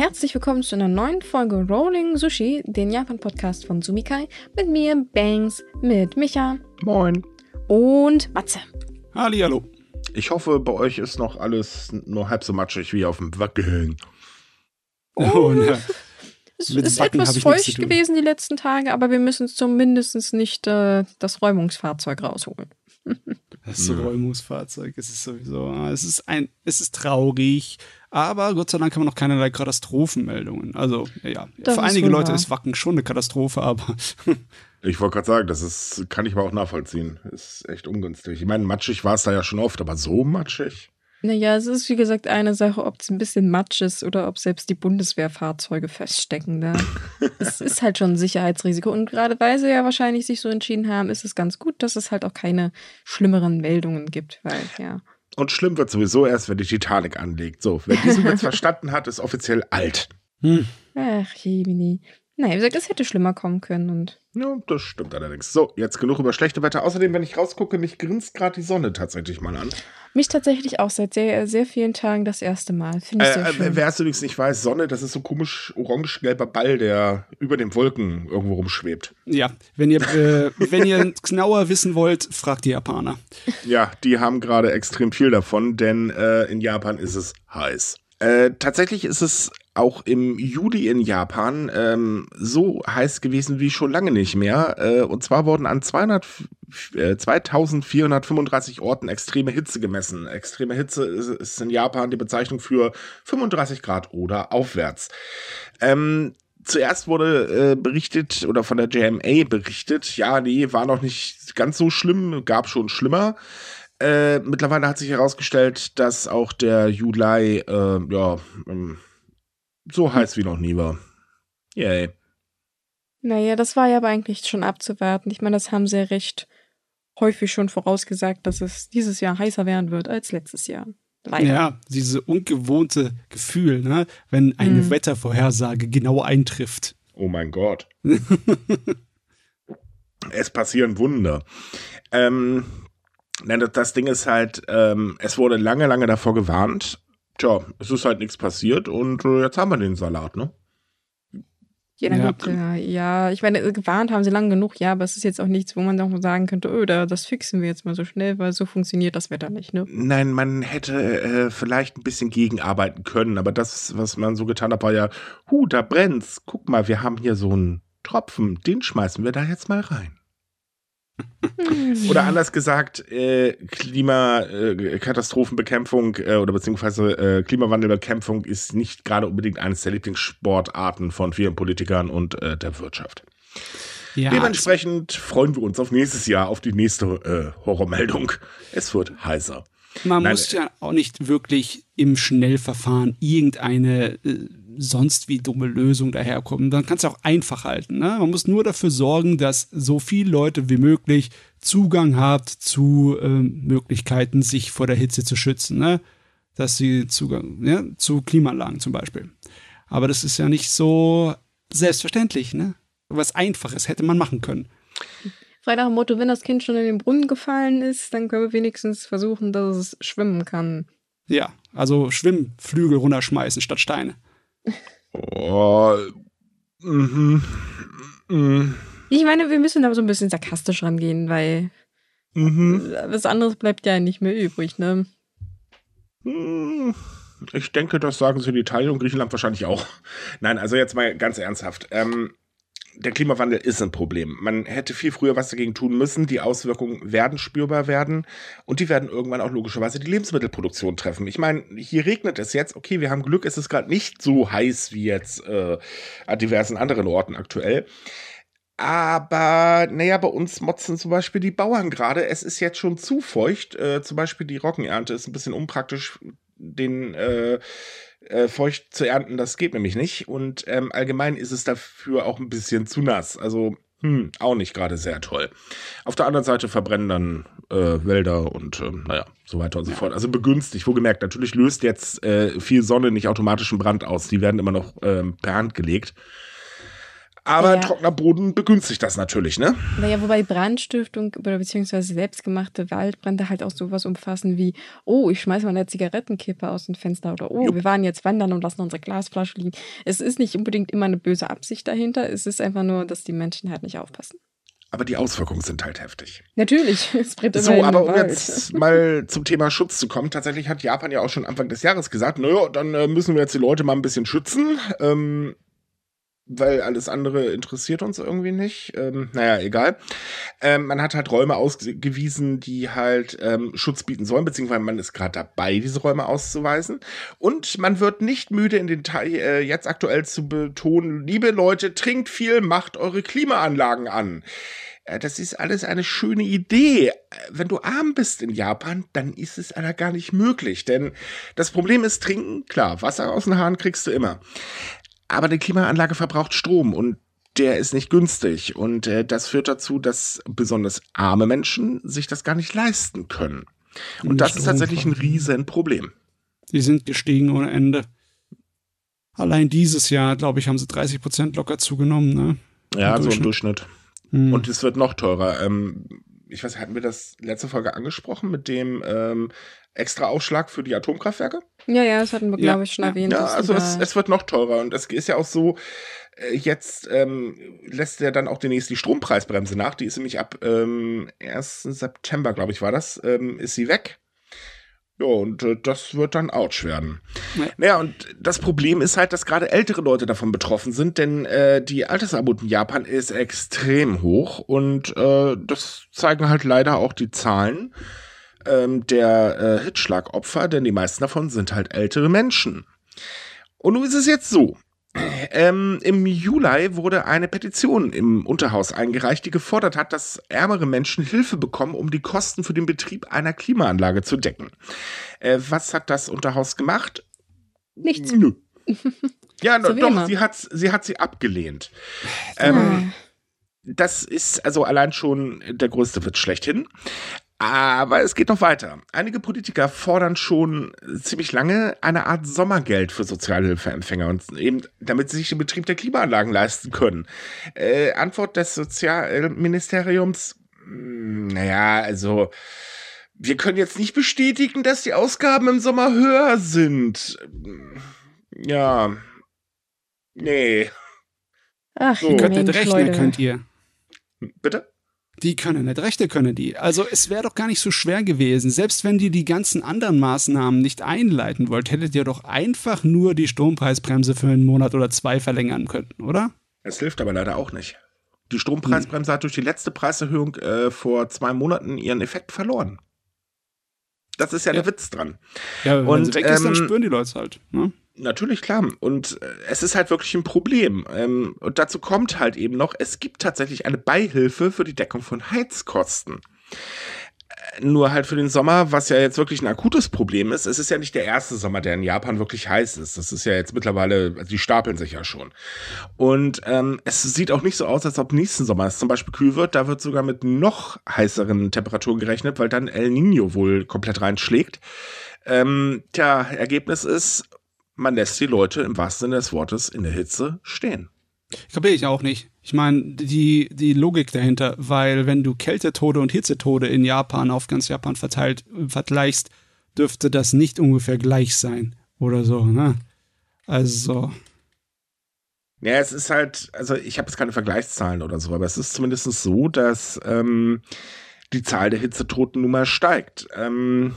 herzlich willkommen zu einer neuen Folge Rolling Sushi, den Japan-Podcast von Sumikai. Mit mir, Bangs, mit Micha. Moin. Und Matze. Hallo. Ich hoffe, bei euch ist noch alles nur halb so matschig wie auf dem Wacken. Oh, oh ne. Es ist Backen etwas feucht gewesen die letzten Tage, aber wir müssen zumindest nicht äh, das Räumungsfahrzeug rausholen. Das Räumungsfahrzeug, es ist sowieso, es ist ein, es ist traurig, aber Gott sei Dank haben wir noch keinerlei Katastrophenmeldungen. Also, ja, das für einige Leute ist Wacken schon eine Katastrophe, aber. ich wollte gerade sagen, das ist, kann ich mal auch nachvollziehen. Ist echt ungünstig. Ich meine, matschig war es da ja schon oft, aber so matschig? Naja, es ist wie gesagt eine Sache, ob es ein bisschen Matsch ist oder ob selbst die Bundeswehrfahrzeuge feststecken. Da. es ist halt schon ein Sicherheitsrisiko. Und gerade weil sie ja wahrscheinlich sich so entschieden haben, ist es ganz gut, dass es halt auch keine schlimmeren Meldungen gibt, weil, ja. Und schlimm wird sowieso erst, wenn die Titanic anlegt. So, wer diesen jetzt verstanden hat, ist offiziell alt. Hm. Ach, Jemini. Naja, wie gesagt, es hätte schlimmer kommen können. Und ja, das stimmt allerdings. So, jetzt genug über schlechte Wetter. Außerdem, wenn ich rausgucke, mich grinst gerade die Sonne tatsächlich mal an. Mich tatsächlich auch seit sehr, sehr vielen Tagen das erste Mal. Finde ich äh, sehr äh, schön. Wer es übrigens nicht weiß, Sonne, das ist so komisch orange-gelber Ball, der über den Wolken irgendwo rumschwebt. Ja, wenn ihr, äh, wenn ihr genauer wissen wollt, fragt die Japaner. Ja, die haben gerade extrem viel davon, denn äh, in Japan ist es heiß. Äh, tatsächlich ist es auch im Juli in Japan ähm, so heiß gewesen wie schon lange nicht mehr. Äh, und zwar wurden an 200, äh, 2435 Orten extreme Hitze gemessen. Extreme Hitze ist, ist, in Japan die Bezeichnung für 35 Grad oder aufwärts. Ähm, zuerst wurde äh, berichtet oder von der JMA berichtet, ja, nee, war noch nicht ganz so schlimm, gab schon schlimmer. Äh, mittlerweile hat sich herausgestellt, dass auch der Juli äh, ja, ähm, so heiß wie noch nie war. Yay. Naja, das war ja aber eigentlich schon abzuwarten. Ich meine, das haben sie ja recht häufig schon vorausgesagt, dass es dieses Jahr heißer werden wird als letztes Jahr. Leider. Ja, diese ungewohnte Gefühl, ne? wenn eine hm. Wettervorhersage genau eintrifft. Oh mein Gott. es passieren Wunder. Ähm, Nein, das Ding ist halt, ähm, es wurde lange, lange davor gewarnt. Tja, es ist halt nichts passiert und äh, jetzt haben wir den Salat, ne? Ja, ja. Gut, äh, ja, ich meine, gewarnt haben sie lange genug, ja, aber es ist jetzt auch nichts, wo man doch mal sagen könnte, oh, da, das fixen wir jetzt mal so schnell, weil so funktioniert das Wetter nicht, ne? Nein, man hätte äh, vielleicht ein bisschen gegenarbeiten können, aber das, was man so getan hat, war ja, hu, da brennt's. Guck mal, wir haben hier so einen Tropfen, den schmeißen wir da jetzt mal rein. Oder anders gesagt, äh, Klimakatastrophenbekämpfung äh, oder beziehungsweise äh, Klimawandelbekämpfung ist nicht gerade unbedingt eines der Lieblingssportarten von vielen Politikern und äh, der Wirtschaft. Ja, Dementsprechend freuen wir uns auf nächstes Jahr, auf die nächste äh, Horrormeldung. Es wird heißer. Man Nein, muss ja auch nicht wirklich im Schnellverfahren irgendeine äh, sonst wie dumme Lösung daherkommen. Dann kannst du auch einfach halten. Ne? Man muss nur dafür sorgen, dass so viele Leute wie möglich Zugang hat zu ähm, Möglichkeiten, sich vor der Hitze zu schützen. Ne? Dass sie Zugang ja, zu Klimaanlagen zum Beispiel. Aber das ist ja nicht so selbstverständlich. Ne? Was Einfaches hätte man machen können. Frei nach dem Motto, wenn das Kind schon in den Brunnen gefallen ist, dann können wir wenigstens versuchen, dass es schwimmen kann. Ja, also Schwimmflügel runterschmeißen statt Steine. Oh, mhm. Mhm. Ich meine, wir müssen da so ein bisschen sarkastisch rangehen, weil mhm. was anderes bleibt ja nicht mehr übrig, ne? Hm. Ich denke, das sagen sie in Italien und Griechenland wahrscheinlich auch. Nein, also jetzt mal ganz ernsthaft. Ähm, der Klimawandel ist ein Problem. Man hätte viel früher was dagegen tun müssen. Die Auswirkungen werden spürbar werden und die werden irgendwann auch logischerweise die Lebensmittelproduktion treffen. Ich meine, hier regnet es jetzt. Okay, wir haben Glück, es ist gerade nicht so heiß wie jetzt äh, an diversen anderen Orten aktuell. Aber, naja, bei uns motzen zum Beispiel die Bauern gerade. Es ist jetzt schon zu feucht. Äh, zum Beispiel die Roggenernte ist ein bisschen unpraktisch. Den äh, äh, feucht zu ernten, das geht nämlich nicht. Und ähm, allgemein ist es dafür auch ein bisschen zu nass. Also, hm, auch nicht gerade sehr toll. Auf der anderen Seite verbrennen dann äh, Wälder und äh, naja, so weiter und so fort. Also begünstigt, wohlgemerkt. Natürlich löst jetzt äh, viel Sonne nicht automatisch einen Brand aus. Die werden immer noch ähm, per Hand gelegt. Aber Ja. trockener Boden begünstigt das natürlich, ne? Naja, wobei Brandstiftung oder beziehungsweise selbstgemachte Waldbrände halt auch sowas umfassen wie, oh, ich schmeiß mal eine Zigarettenkippe aus dem Fenster oder oh, Jupp. wir waren jetzt wandern und lassen unsere Glasflasche liegen. Es ist nicht unbedingt immer eine böse Absicht dahinter, es ist einfach nur, dass die Menschen halt nicht aufpassen. Aber die Auswirkungen sind halt heftig. Natürlich, es brennt immer So, aber um Wald. jetzt mal zum Thema Schutz zu kommen, tatsächlich hat Japan ja auch schon Anfang des Jahres gesagt, naja, dann äh, müssen wir jetzt die Leute mal ein bisschen schützen, ähm, weil alles andere interessiert uns irgendwie nicht. Ähm, naja, egal. Ähm, man hat halt Räume ausgewiesen, die halt ähm, Schutz bieten sollen, beziehungsweise man ist gerade dabei, diese Räume auszuweisen. Und man wird nicht müde, in den Teil äh, jetzt aktuell zu betonen, liebe Leute, trinkt viel, macht eure Klimaanlagen an. Äh, Das ist alles eine schöne Idee. Äh, Wenn du arm bist in Japan, dann ist es aber gar nicht möglich. Denn das Problem ist trinken. Klar, Wasser aus den Haaren kriegst du immer. Aber eine Klimaanlage verbraucht Strom und der ist nicht günstig. Und äh, das führt dazu, dass besonders arme Menschen sich das gar nicht leisten können. Und das ist tatsächlich ein. Riesenproblem. Die sind gestiegen ohne Ende. Allein dieses Jahr, glaube ich, haben sie 30 Prozent locker zugenommen. Ne? Ja, Im so im Durchschnitt. Hm. Und es wird noch teurer. Ähm, ich weiß, hatten wir das letzte Folge angesprochen mit dem ähm, extra Aufschlag für die Atomkraftwerke? Ja, ja, das hatten wir, Ja, glaube ich, schon ja. erwähnt. Ja, also es, es wird noch teurer und es ist ja auch so, äh, jetzt ähm, lässt er dann auch demnächst die Strompreisbremse nach. Die ist nämlich ab ähm, 1. September, glaube ich, war das, ähm, ist sie weg. Ja, und äh, das wird dann ouch werden. Ja. Naja, und das Problem ist halt, dass gerade ältere Leute davon betroffen sind, denn äh, die Altersarmut in Japan ist extrem hoch und äh, das zeigen halt leider auch die Zahlen ähm, der äh, Hitzschlagopfer, denn die meisten davon sind halt ältere Menschen. Und nun ist es jetzt so. Ähm, Im Juli wurde eine Petition im Unterhaus eingereicht, die gefordert hat, dass ärmere Menschen Hilfe bekommen, um die Kosten für den Betrieb einer Klimaanlage zu decken. Äh, was hat das Unterhaus gemacht? Nichts. Nö. Ja, So doch, sie hat, sie hat sie abgelehnt. Ähm, Ah. das ist also allein schon der größte Witz schlechthin. Aber es geht noch weiter. Einige Politiker fordern schon ziemlich lange eine Art Sommergeld für Sozialhilfeempfänger und eben damit sie sich den Betrieb der Klimaanlagen leisten können. Äh, Antwort des Sozialministeriums, mh, naja, also wir können jetzt nicht bestätigen, dass die Ausgaben im Sommer höher sind. Ja. Nee. Ach, So. Ihr könnt nicht Mensch, rechnen, Leute. könnt ihr. Bitte? Die können nicht rechnen, können die. Also es wäre doch gar nicht so schwer gewesen. Selbst wenn ihr die ganzen anderen Maßnahmen nicht einleiten wollt, hättet ihr doch einfach nur die Strompreisbremse für einen Monat oder zwei verlängern können, oder? Es hilft aber leider auch nicht. Die Strompreisbremse hat durch die letzte Preiserhöhung äh, vor zwei Monaten ihren Effekt verloren. Das ist ja, Ja. der Witz dran. Ja, wenn Und, sie weg ist, dann ähm, spüren die Leute halt. Ne? Natürlich, klar. Und äh, es ist halt wirklich ein Problem. Ähm, und dazu kommt halt eben noch, es gibt tatsächlich eine Beihilfe für die Deckung von Heizkosten. Äh, Nur halt für den Sommer, was ja jetzt wirklich ein akutes Problem ist. Es ist ja nicht der erste Sommer, der in Japan wirklich heiß ist. Das ist ja jetzt mittlerweile, also die stapeln sich ja schon. Und ähm, es sieht auch nicht so aus, als ob nächsten Sommer es zum Beispiel kühl wird. Da wird sogar mit noch heißeren Temperaturen gerechnet, weil dann El Nino wohl komplett reinschlägt. Ähm, tja, Ergebnis ist, man lässt die Leute im wahrsten Sinne des Wortes in der Hitze stehen. Kapiere ich auch nicht. Ich meine, die, die Logik dahinter, weil wenn du Kältetode und Hitzetode in Japan auf ganz Japan verteilt vergleichst, dürfte das nicht ungefähr gleich sein oder so, ne? Also, Ja, es ist halt, also ich habe jetzt keine Vergleichszahlen oder so, aber es ist zumindest so, dass ähm, die Zahl der Hitzetoten nun mal steigt. Ähm,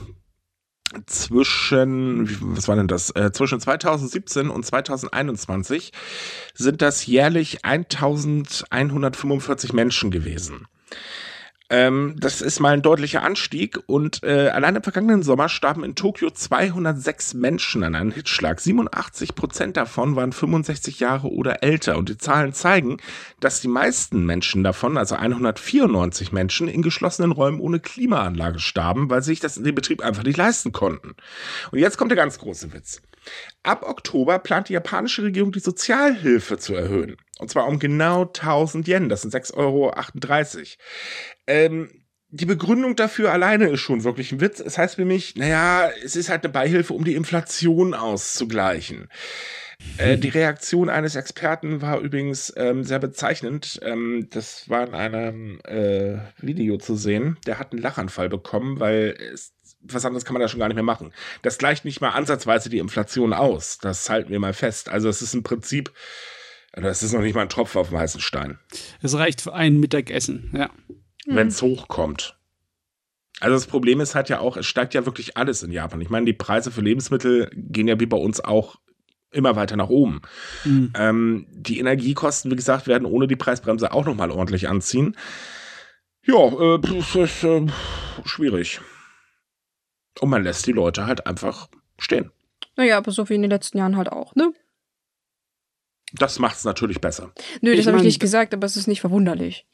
zwischen, was war denn das? Äh, zwischen 2017 und 2021 sind das jährlich 1145 Menschen gewesen. Ähm, das ist mal ein deutlicher Anstieg und äh, allein im vergangenen Sommer starben in Tokio 206 Menschen an einem Hitzschlag. 87 Prozent davon waren 65 Jahre oder älter und die Zahlen zeigen, dass die meisten Menschen davon, also 194 Menschen, in geschlossenen Räumen ohne Klimaanlage starben, weil sie sich das in dem Betrieb einfach nicht leisten konnten. Und jetzt kommt der ganz große Witz. Ab Oktober plant die japanische Regierung die Sozialhilfe zu erhöhen. Und zwar um genau 1000 Yen, das sind 6,38 Euro. Ähm, die Begründung dafür alleine ist schon wirklich ein Witz. Es heißt für mich, naja, es ist halt eine Beihilfe, um die Inflation auszugleichen. Äh, die Reaktion eines Experten war übrigens ähm, sehr bezeichnend. Ähm, das war in einem äh, Video zu sehen. Der hat einen Lachanfall bekommen, weil es, was anderes kann man da schon gar nicht mehr machen. Das gleicht nicht mal ansatzweise die Inflation aus. Das halten wir mal fest. Also es ist im Prinzip, das ist noch nicht mal ein Tropfen auf dem heißen Stein. Es reicht für ein Mittagessen, ja. Wenn es hochkommt. Also das Problem ist halt ja auch, es steigt ja wirklich alles in Japan. Ich meine, die Preise für Lebensmittel gehen ja wie bei uns auch immer weiter nach oben. Mhm. Ähm, die Energiekosten, wie gesagt, werden ohne die Preisbremse auch nochmal ordentlich anziehen. Ja, äh, das ist äh, schwierig. Und man lässt die Leute halt einfach stehen. Naja, aber so wie in den letzten Jahren halt auch, ne? Das macht es natürlich besser. Nö, das habe ich nicht gesagt, aber es ist nicht verwunderlich.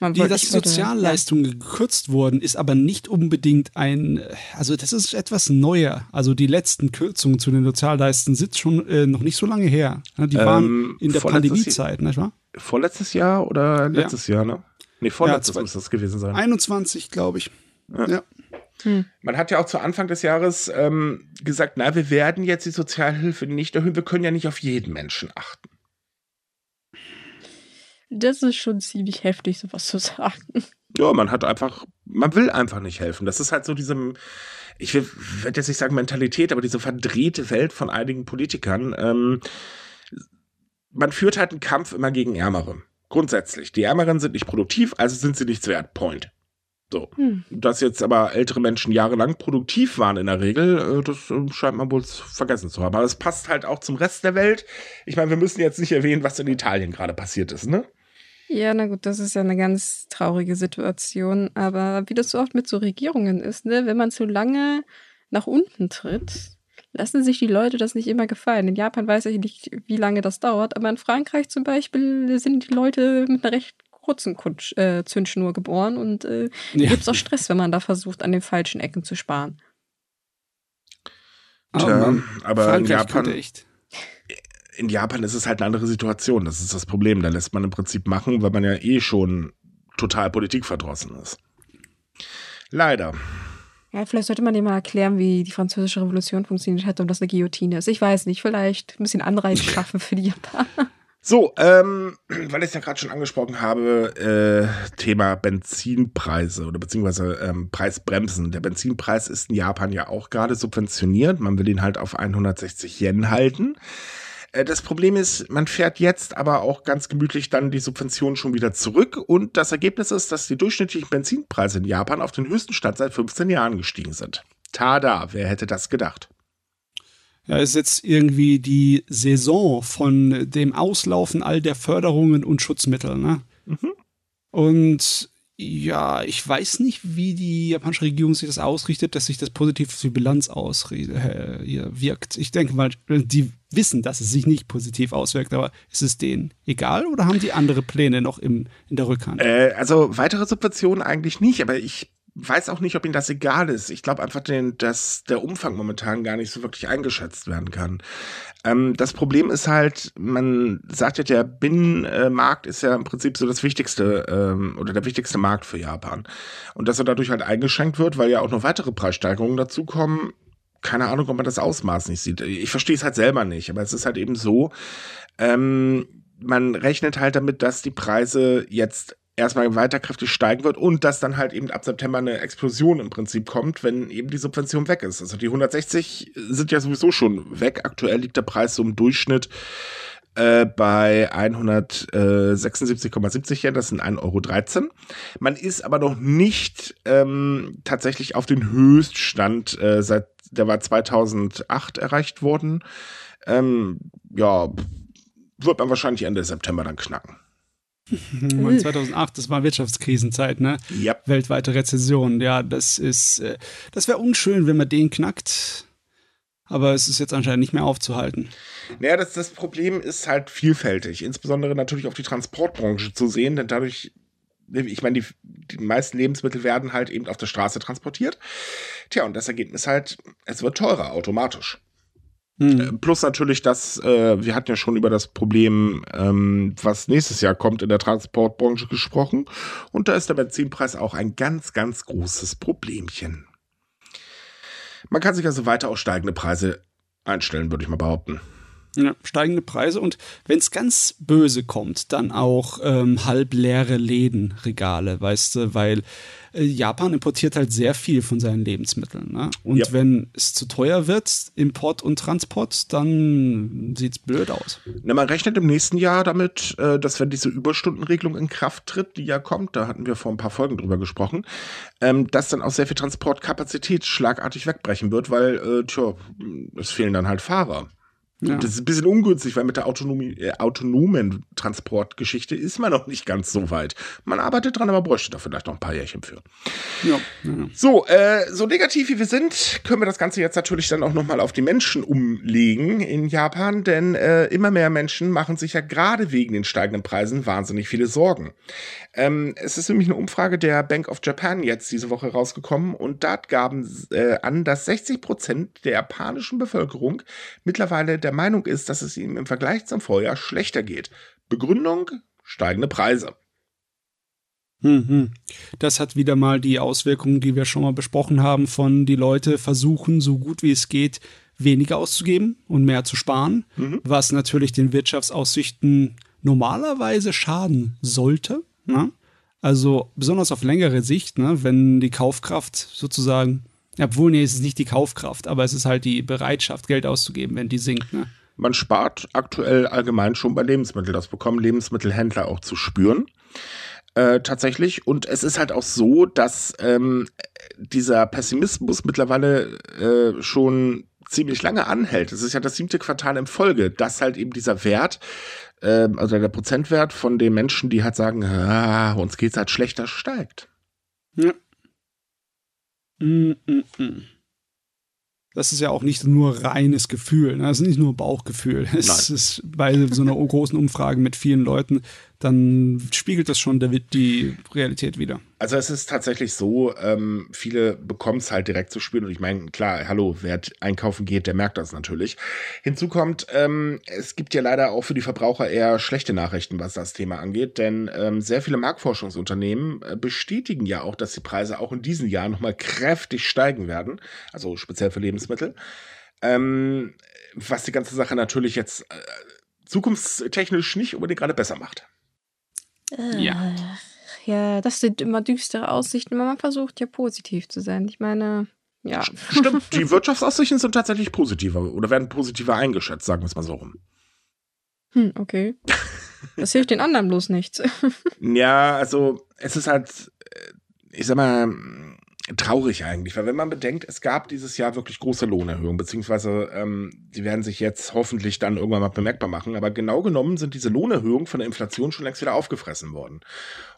Man die, dass die Sozialleistungen ja. gekürzt wurden, ist aber nicht unbedingt ein, also das ist etwas neuer. Also die letzten Kürzungen zu den Sozialleistungen sind schon äh, noch nicht so lange her. Die ähm, waren in der Pandemiezeit, nicht wahr? Vorletztes Jahr oder letztes ja. Jahr, ne? Nee, vorletztes ja, muss das gewesen sein. 21, glaube ich. Ja. Hm. Man hat ja auch zu Anfang des Jahres ähm, gesagt, na, wir werden jetzt die Sozialhilfe nicht erhöhen, wir können ja nicht auf jeden Menschen achten. Das ist schon ziemlich heftig, sowas zu sagen. Ja, man hat einfach, man will einfach nicht helfen. Das ist halt so diese, ich will, werde jetzt nicht sagen Mentalität, aber diese verdrehte Welt von einigen Politikern. Ähm, man führt halt einen Kampf immer gegen Ärmere. Grundsätzlich. Die Ärmeren sind nicht produktiv, also sind sie nichts wert. Point. So. Hm. Dass jetzt aber ältere Menschen jahrelang produktiv waren in der Regel, äh, das äh, scheint man wohl vergessen zu haben. Aber es passt halt auch zum Rest der Welt. Ich meine, wir müssen jetzt nicht erwähnen, was in Italien gerade passiert ist, ne? Ja, na gut, das ist ja eine ganz traurige Situation. Aber wie das so oft mit so Regierungen ist, ne, wenn man zu lange nach unten tritt, lassen sich die Leute das nicht immer gefallen. In Japan weiß ich nicht, wie lange das dauert, aber in Frankreich zum Beispiel sind die Leute mit einer recht kurzen Kutsch, äh, Zündschnur geboren und äh, ja. gibt es auch Stress, wenn man da versucht, an den falschen Ecken zu sparen. Tja, oh aber Frankreich in Japan, echt in Japan ist es halt eine andere Situation. Das ist das Problem. Da lässt man im Prinzip machen, weil man ja eh schon total politikverdrossen ist. Leider. Ja, vielleicht sollte man dir mal erklären, wie die französische Revolution funktioniert hat und was eine Guillotine ist. Ich weiß nicht, vielleicht ein bisschen Anreiz schaffen für die Japaner. So, ähm, weil ich es ja gerade schon angesprochen habe, äh, Thema Benzinpreise oder beziehungsweise ähm, Preisbremsen. Der Benzinpreis ist in Japan ja auch gerade subventioniert. Man will ihn halt auf 160 Yen halten. Äh, das Problem ist, man fährt jetzt aber auch ganz gemütlich dann die Subventionen schon wieder zurück und das Ergebnis ist, dass die durchschnittlichen Benzinpreise in Japan auf den höchsten Stand seit 15 Jahren gestiegen sind. Tada, wer hätte das gedacht? Ja, ist jetzt irgendwie die Saison von dem Auslaufen all der Förderungen und Schutzmittel, ne? Mhm. Und ja, ich weiß nicht, wie die japanische Regierung sich das ausrichtet, dass sich das positiv auf die Bilanz auswirkt. Äh, ich denke mal, die wissen, dass es sich nicht positiv auswirkt, aber ist es denen egal oder haben die andere Pläne noch im, in der Rückhand? Äh, also weitere Subventionen eigentlich nicht, aber ich weiß auch nicht, ob ihnen das egal ist. Ich glaube einfach, den, dass der Umfang momentan gar nicht so wirklich eingeschätzt werden kann. Ähm, das Problem ist halt, man sagt ja, der Binnenmarkt ist ja im Prinzip so das wichtigste ähm, oder der wichtigste Markt für Japan. Und dass er dadurch halt eingeschränkt wird, weil ja auch noch weitere Preissteigerungen dazukommen. Keine Ahnung, ob man das Ausmaß nicht sieht. Ich verstehe es halt selber nicht, aber es ist halt eben so, ähm, man rechnet halt damit, dass die Preise jetzt erstmal weiter kräftig steigen wird und dass dann halt eben ab September eine Explosion im Prinzip kommt, wenn eben die Subvention weg ist. Also die 160 sind ja sowieso schon weg. Aktuell liegt der Preis so im Durchschnitt äh, bei 176,70 Yen, das sind 1,13 Euro. Man ist aber noch nicht ähm, tatsächlich auf den Höchststand äh, seit, der war 2008 erreicht worden. Ähm, ja, wird man wahrscheinlich Ende September dann knacken. 2008, das war Wirtschaftskrisenzeit, ne? Yep. Weltweite Rezession. Ja, das ist, äh, das wäre unschön, wenn man den knackt. Aber es ist jetzt anscheinend nicht mehr aufzuhalten. Naja, das, das Problem ist halt vielfältig. Insbesondere natürlich auf die Transportbranche zu sehen, denn dadurch ich meine, die, die meisten Lebensmittel werden halt eben auf der Straße transportiert. Tja, und das Ergebnis halt, es wird teurer automatisch. Mhm. Plus natürlich, dass äh, wir hatten ja schon über das Problem, ähm, was nächstes Jahr kommt in der Transportbranche gesprochen. Und da ist der Benzinpreis auch ein ganz, ganz großes Problemchen. Man kann sich also weiter auf steigende Preise einstellen, würde ich mal behaupten. Ja, steigende Preise und wenn es ganz böse kommt, dann auch ähm, halb leere Lädenregale, weißt du, weil äh, Japan importiert halt sehr viel von seinen Lebensmitteln. Ne? Und ja. wenn es zu teuer wird, Import und Transport, dann sieht es blöd aus. Na, man rechnet im nächsten Jahr damit, äh, dass wenn diese Überstundenregelung in Kraft tritt, die ja kommt, da hatten wir vor ein paar Folgen drüber gesprochen, ähm, dass dann auch sehr viel Transportkapazität schlagartig wegbrechen wird, weil, äh, tja, es fehlen dann halt Fahrer. Ja. Das ist ein bisschen ungünstig, weil mit der Autonomie, äh, autonomen Transportgeschichte ist man noch nicht ganz so weit. Man arbeitet dran, aber bräuchte da vielleicht noch ein paar Jährchen für. Ja. So, äh, so negativ wie wir sind, können wir das Ganze jetzt natürlich dann auch nochmal auf die Menschen umlegen in Japan, denn äh, immer mehr Menschen machen sich ja gerade wegen den steigenden Preisen wahnsinnig viele Sorgen. Ähm, es ist nämlich eine Umfrage der Bank of Japan jetzt diese Woche rausgekommen und dort gaben äh, an, dass 60 Prozent der japanischen Bevölkerung mittlerweile der Meinung ist, dass es ihm im Vergleich zum Vorjahr schlechter geht. Begründung? Steigende Preise. Mhm. Das hat wieder mal die Auswirkungen, die wir schon mal besprochen haben, von die Leute versuchen, so gut wie es geht, weniger auszugeben und mehr zu sparen, mhm. was natürlich den Wirtschaftsaussichten normalerweise schaden sollte. Ne? Also besonders auf längere Sicht, ne? wenn die Kaufkraft sozusagen, obwohl nee, es ist nicht die Kaufkraft, aber es ist halt die Bereitschaft, Geld auszugeben, wenn die sinkt. Ne? Man spart aktuell allgemein schon bei Lebensmitteln. Das bekommen Lebensmittelhändler auch zu spüren. Äh, tatsächlich. Und es ist halt auch so, dass ähm, dieser Pessimismus mittlerweile äh, schon ziemlich lange anhält. Es ist ja das siebte Quartal in Folge, dass halt eben dieser Wert ähm, also der Prozentwert von den Menschen, die halt sagen, ah, uns geht's halt schlechter, steigt. Ja. Mm, mm, mm. Das ist ja auch nicht nur reines Gefühl, ne? das ist nicht nur Bauchgefühl. Es Nein. ist bei so einer großen Umfrage mit vielen Leuten dann spiegelt das schon die Realität wieder. Also es ist tatsächlich so, ähm, viele bekommen es halt direkt zu spüren. Und ich meine, klar, hallo, wer einkaufen geht, der merkt das natürlich. Hinzu kommt, ähm, es gibt ja leider auch für die Verbraucher eher schlechte Nachrichten, was das Thema angeht. Denn ähm, sehr viele Marktforschungsunternehmen äh, bestätigen ja auch, dass die Preise auch in diesem Jahr nochmal kräftig steigen werden. Also speziell für Lebensmittel. Ähm, was die ganze Sache natürlich jetzt äh, zukunftstechnisch nicht unbedingt gerade besser macht. Äh, ja. Ja, das sind immer düstere Aussichten, aber man versucht ja positiv zu sein. Ich meine, ja. Stimmt, die Wirtschaftsaussichten sind tatsächlich positiver oder werden positiver eingeschätzt, sagen wir es mal so rum. Hm, okay. Das hilft den anderen bloß nichts. ja, also es ist halt, äh, ich sag mal, traurig eigentlich, weil wenn man bedenkt, es gab dieses Jahr wirklich große Lohnerhöhungen, beziehungsweise ähm, die werden sich jetzt hoffentlich dann irgendwann mal bemerkbar machen, aber genau genommen sind diese Lohnerhöhungen von der Inflation schon längst wieder aufgefressen worden.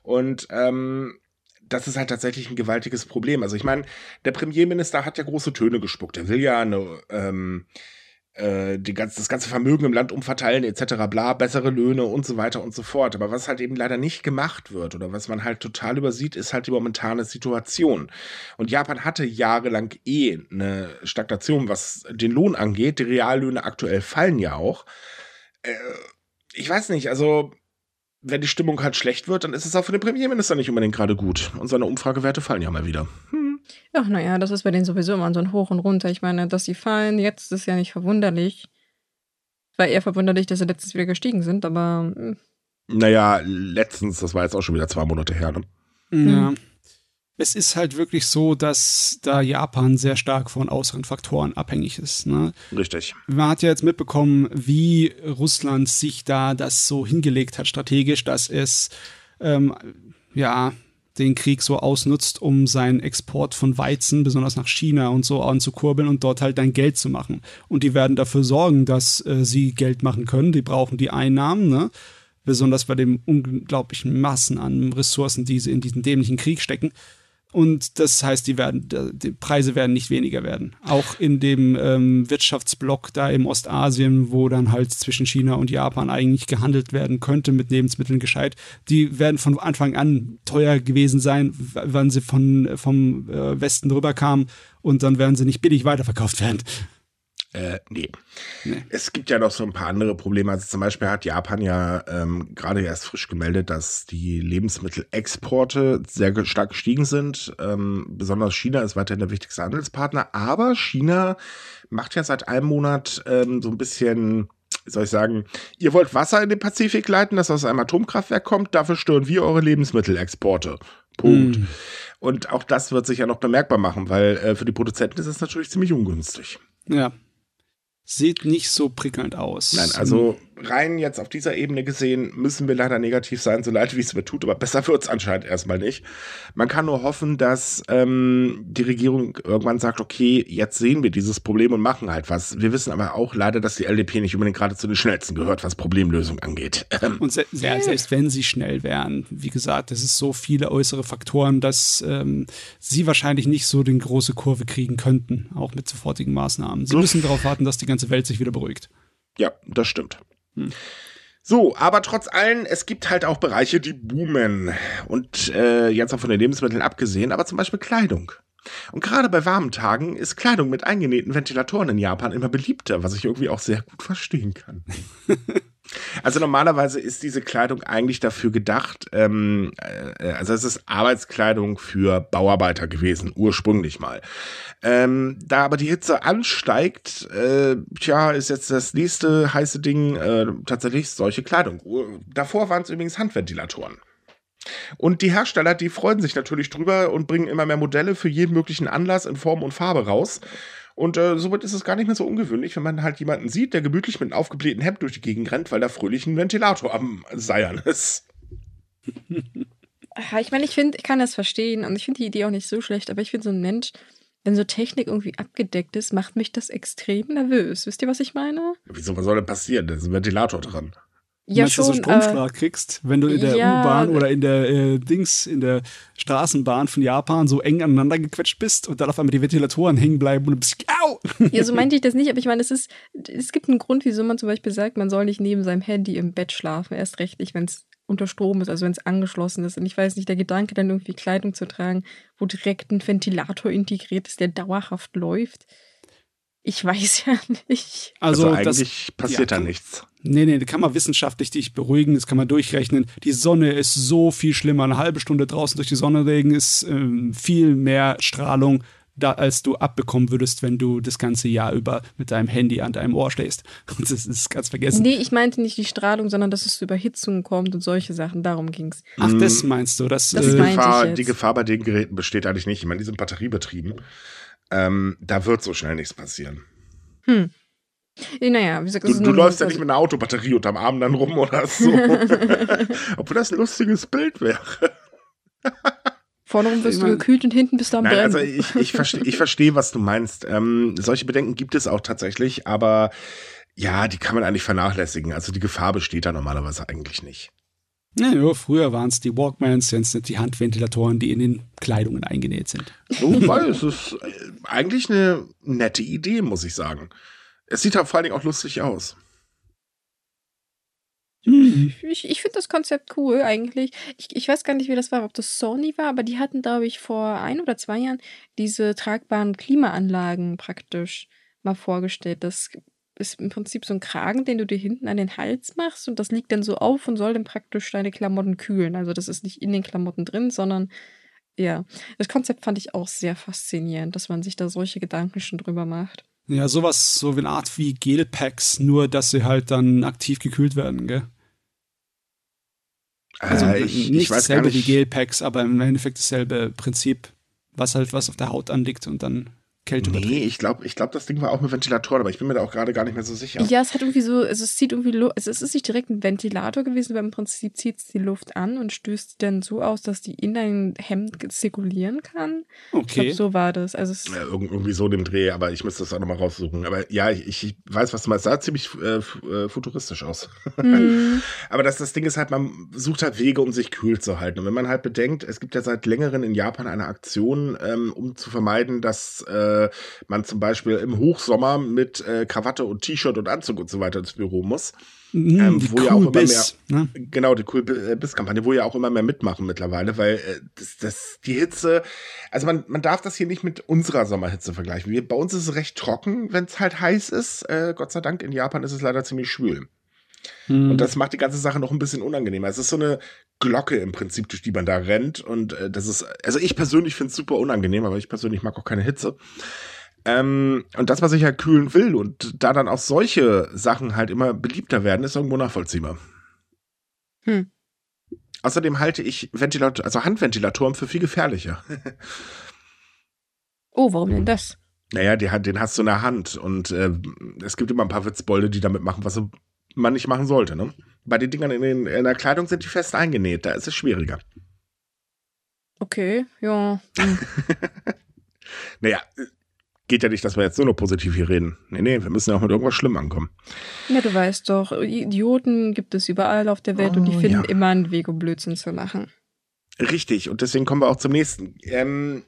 Und ähm, das ist halt tatsächlich ein gewaltiges Problem. Also ich meine, der Premierminister hat ja große Töne gespuckt. Er will ja eine ähm, äh, die ganz, das ganze Vermögen im Land umverteilen etc. bla, bessere Löhne und so weiter und so fort. Aber was halt eben leider nicht gemacht wird oder was man halt total übersieht, ist halt die momentane Situation. Und Japan hatte jahrelang eh eine Stagnation, was den Lohn angeht. Die Reallöhne aktuell fallen ja auch. Äh, ich weiß nicht, also wenn die Stimmung halt schlecht wird, dann ist es auch für den Premierminister nicht unbedingt gerade gut. Und seine Umfragewerte fallen ja mal wieder. Hm. Ach, naja, das ist bei denen sowieso immer so ein Hoch und Runter. Ich meine, dass sie fallen, jetzt ist ja nicht verwunderlich. War eher verwunderlich, dass sie letztens wieder gestiegen sind, aber. Hm. Naja, letztens, das war jetzt auch schon wieder zwei Monate her, ne? Ja. Hm. Es ist halt wirklich so, dass da Japan sehr stark von äußeren Faktoren abhängig ist. Ne? Richtig. Man hat ja jetzt mitbekommen, wie Russland sich da das so hingelegt hat, strategisch, dass es ähm, ja den Krieg so ausnutzt, um seinen Export von Weizen, besonders nach China und so anzukurbeln und dort halt dann Geld zu machen. Und die werden dafür sorgen, dass äh, sie Geld machen können. Die brauchen die Einnahmen, ne? Besonders bei den unglaublichen Massen an Ressourcen, die sie in diesen dämlichen Krieg stecken. Und das heißt, die werden, die Preise werden nicht weniger werden. Auch in dem ähm, Wirtschaftsblock da im Ostasien, wo dann halt zwischen China und Japan eigentlich gehandelt werden könnte mit Lebensmitteln gescheit, die werden von Anfang an teuer gewesen sein, wann sie von, vom äh, Westen drüber kamen und dann werden sie nicht billig weiterverkauft werden. Äh, nee. nee. Es gibt ja noch so ein paar andere Probleme. Also zum Beispiel hat Japan ja ähm, gerade erst frisch gemeldet, dass die Lebensmittelexporte sehr stark gestiegen sind. Ähm, besonders China ist weiterhin der wichtigste Handelspartner. Aber China macht ja seit einem Monat ähm, so ein bisschen wie soll ich sagen, ihr wollt Wasser in den Pazifik leiten, das aus einem Atomkraftwerk kommt, dafür stören wir eure Lebensmittelexporte. Punkt. Mm. Und auch das wird sich ja noch bemerkbar machen, weil äh, für die Produzenten ist es natürlich ziemlich ungünstig. Ja. Sieht nicht so prickelnd aus. Nein, also rein jetzt auf dieser Ebene gesehen, müssen wir leider negativ sein, so leid wie es mir tut, aber besser wird es anscheinend erstmal nicht. Man kann nur hoffen, dass ähm, die Regierung irgendwann sagt, okay, jetzt sehen wir dieses Problem und machen halt was. Wir wissen aber auch leider, dass die LDP nicht unbedingt gerade zu den schnellsten gehört, was Problemlösung angeht. Und se ja, selbst wenn sie schnell wären, wie gesagt, es ist so viele äußere Faktoren, dass ähm, sie wahrscheinlich nicht so den große Kurve kriegen könnten, auch mit sofortigen Maßnahmen. Sie müssen darauf warten, dass die ganze Welt sich wieder beruhigt. Ja, das stimmt. Hm. So, aber trotz allem, es gibt halt auch Bereiche, die boomen. Und äh, jetzt auch von den Lebensmitteln abgesehen, aber zum Beispiel Kleidung. Und gerade bei warmen Tagen ist Kleidung mit eingenähten Ventilatoren in Japan immer beliebter, was ich irgendwie auch sehr gut verstehen kann. Also normalerweise ist diese Kleidung eigentlich dafür gedacht, ähm, äh, also es ist Arbeitskleidung für Bauarbeiter gewesen, ursprünglich mal. Ähm, da aber die Hitze ansteigt, äh, tja, ist jetzt das nächste heiße Ding äh, tatsächlich solche Kleidung. Davor waren es übrigens Handventilatoren. Und die Hersteller, die freuen sich natürlich drüber und bringen immer mehr Modelle für jeden möglichen Anlass in Form und Farbe raus. Und äh, somit ist es gar nicht mehr so ungewöhnlich, wenn man halt jemanden sieht, der gemütlich mit einem aufgeblähten Hemd durch die Gegend rennt, weil da fröhlich ein Ventilator am Seiern ist. Ich meine, ich finde, ich kann das verstehen und ich finde die Idee auch nicht so schlecht, aber ich finde so ein Mensch, wenn so Technik irgendwie abgedeckt ist, macht mich das extrem nervös. Wisst ihr, was ich meine? Wieso, was soll denn passieren? Da ist ein Ventilator dran. Ja, Meinst, schon, dass du Stromschlag äh, kriegst, wenn du in der ja, U-Bahn oder in der äh, Dings, in der Straßenbahn von Japan so eng aneinander gequetscht bist und dann auf einmal die Ventilatoren hängen bleiben und du bist au! Ja, so meinte ich das nicht, aber ich meine, es ist, es gibt einen Grund, wieso man zum Beispiel sagt, man soll nicht neben seinem Handy im Bett schlafen, erst recht nicht, wenn es unter Strom ist, also wenn es angeschlossen ist. Und ich weiß nicht, der Gedanke, dann irgendwie Kleidung zu tragen, wo direkt ein Ventilator integriert ist, der dauerhaft läuft. Ich weiß ja nicht. Also, also eigentlich das, passiert ja, da nichts. Nee, nee, da kann man wissenschaftlich dich beruhigen, das kann man durchrechnen. Die Sonne ist so viel schlimmer. Eine halbe Stunde draußen durch die Sonne regen ist ähm, viel mehr Strahlung, da, als du abbekommen würdest, wenn du das ganze Jahr über mit deinem Handy an deinem Ohr stehst. Das ist ganz vergessen. Nee, ich meinte nicht die Strahlung, sondern dass es zu Überhitzungen kommt und solche Sachen. Darum ging es. Ach, das meinst du? Das, das äh, die, Gefahr, die Gefahr bei den Geräten besteht eigentlich nicht. Ich meine, die sind batteriebetrieben. Ähm, da wird so schnell nichts passieren. Hm. Naja, wie gesagt, du, du läufst ja nicht mit einer Autobatterie unterm Arm dann rum oder so. Obwohl das ein lustiges Bild wäre. Vorne wirst du gekühlt und hinten bist du am Nein, Brennen. Also ich, ich verstehe, ich versteh, was du meinst. Ähm, solche Bedenken gibt es auch tatsächlich, aber ja, die kann man eigentlich vernachlässigen. Also die Gefahr besteht da normalerweise eigentlich nicht. Ja, ja früher waren es die Walkmans, jetzt die Handventilatoren, die in den Kleidungen eingenäht sind. Wobei, es ist äh, eigentlich eine nette Idee, muss ich sagen. Es sieht halt vor allen Dingen auch lustig aus. Ich, ich finde das Konzept cool eigentlich. Ich, ich weiß gar nicht, wie das war, ob das Sony war, aber die hatten, glaube ich, vor ein oder zwei Jahren diese tragbaren Klimaanlagen praktisch mal vorgestellt. Das ist im Prinzip so ein Kragen, den du dir hinten an den Hals machst und das liegt dann so auf und soll dann praktisch deine Klamotten kühlen. Also das ist nicht in den Klamotten drin, sondern ja. Das Konzept fand ich auch sehr faszinierend, dass man sich da solche Gedanken schon drüber macht. Ja, sowas, so wie eine Art wie Gelpacks, nur dass sie halt dann aktiv gekühlt werden, gell? Also äh, ich, nicht ich dasselbe nicht. wie Gelpacks, aber im Endeffekt dasselbe Prinzip, was halt was auf der Haut anliegt und dann Kälte Nee, ich glaube, ich glaub, das Ding war auch mit Ventilatoren, aber ich bin mir da auch gerade gar nicht mehr so sicher. Ja, es hat irgendwie so, also es zieht irgendwie, also es ist nicht direkt ein Ventilator gewesen, aber im Prinzip zieht es die Luft an und stößt dann so aus, dass die in dein Hemd zirkulieren kann. Okay. Ich glaube, so war das. Also ja, irgendwie so dem Dreh, aber ich müsste das auch nochmal raussuchen. Aber ja, ich, ich weiß, was du meinst. Sah ziemlich äh, äh futuristisch aus. Mhm. aber das, das Ding ist halt, man sucht halt Wege, um sich kühl zu halten. Und wenn man halt bedenkt, es gibt ja seit längerem in Japan eine Aktion, ähm, um zu vermeiden, dass äh, äh, man zum Beispiel im Hochsommer mit äh, Krawatte und T-Shirt und Anzug und so weiter ins Büro muss. Mm, ähm, wo cool ja auch immer Biss, mehr, ne? genau, die cool äh, Biss-Kampagne, wo ja auch immer mehr mitmachen mittlerweile, weil äh, das, das, die Hitze, also man, man darf das hier nicht mit unserer Sommerhitze vergleichen. Wir, bei uns ist es recht trocken, wenn es halt heiß ist. Äh, Gott sei Dank, in Japan ist es leider ziemlich schwül. Hm. Und das macht die ganze Sache noch ein bisschen unangenehmer. Es ist so eine Glocke im Prinzip, durch die man da rennt. Und äh, das ist, also ich persönlich finde es super unangenehm, aber ich persönlich mag auch keine Hitze. Ähm, und das, was ich ja kühlen will und da dann auch solche Sachen halt immer beliebter werden, ist irgendwo nachvollziehbar. Hm. Außerdem halte ich Ventilator, also Handventilatoren für viel gefährlicher. oh, warum denn das? Naja, die, den hast du in der Hand und äh, es gibt immer ein paar Witzbolde, die damit machen, was man nicht machen sollte. Ne? Bei den Dingern in, den, in der Kleidung sind die fest eingenäht, da ist es schwieriger. Okay, ja. Hm. naja, geht ja nicht, dass wir jetzt nur noch positiv hier reden. Nee, nee, wir müssen ja auch mit irgendwas Schlimm ankommen. Ja, du weißt doch, Idioten gibt es überall auf der Welt oh, und die oh, finden ja. immer einen Weg, um Blödsinn zu machen. Richtig, und deswegen kommen wir auch zum nächsten. Ähm,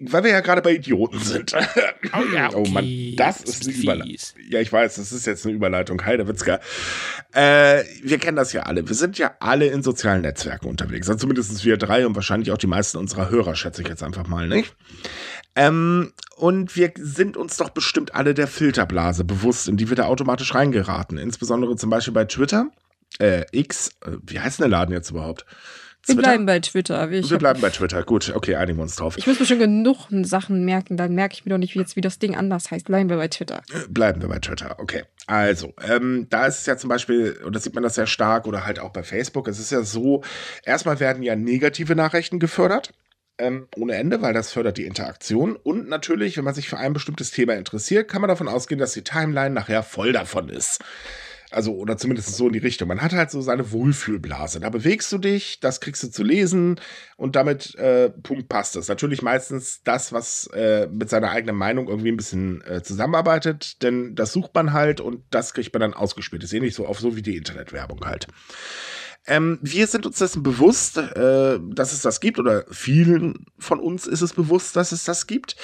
weil wir ja gerade bei Idioten sind. Oh, ja, okay. oh Mann, das ist eine Überleitung. Ja, ich weiß, das ist jetzt eine Überleitung. Heidewitzka. Äh, wir kennen das ja alle. Wir sind ja alle in sozialen Netzwerken unterwegs. Also zumindest wir drei und wahrscheinlich auch die meisten unserer Hörer, schätze ich jetzt einfach mal, nicht? Ähm, und wir sind uns doch bestimmt alle der Filterblase bewusst, in die wir da automatisch reingeraten. Insbesondere zum Beispiel bei Twitter. Äh, X, äh, wie heißt denn der Laden jetzt überhaupt? Wir bleiben bei Twitter. Ich wir bleiben bei Twitter. Gut, okay, einigen wir uns drauf. Ich muss mir schon genug Sachen merken, dann merke ich mir doch nicht, wie jetzt wie das Ding anders heißt. Bleiben wir bei Twitter. Bleiben wir bei Twitter, okay. Also, ähm, da ist es ja zum Beispiel, und da sieht man das sehr stark, oder halt auch bei Facebook, es ist ja so, erstmal werden ja negative Nachrichten gefördert. Ähm, ohne Ende, weil das fördert die Interaktion. Und natürlich, wenn man sich für ein bestimmtes Thema interessiert, kann man davon ausgehen, dass die Timeline nachher voll davon ist. Also, oder zumindest so in die Richtung. Man hat halt so seine Wohlfühlblase. Da bewegst du dich, das kriegst du zu lesen und damit, äh, Punkt, passt es. Natürlich meistens das, was äh, mit seiner eigenen Meinung irgendwie ein bisschen äh, zusammenarbeitet, denn das sucht man halt und das kriegt man dann ausgespielt. Ist ähnlich so auf so wie die Internetwerbung halt. Ähm, wir sind uns dessen bewusst, äh, dass es das gibt, oder vielen von uns ist es bewusst, dass es das gibt.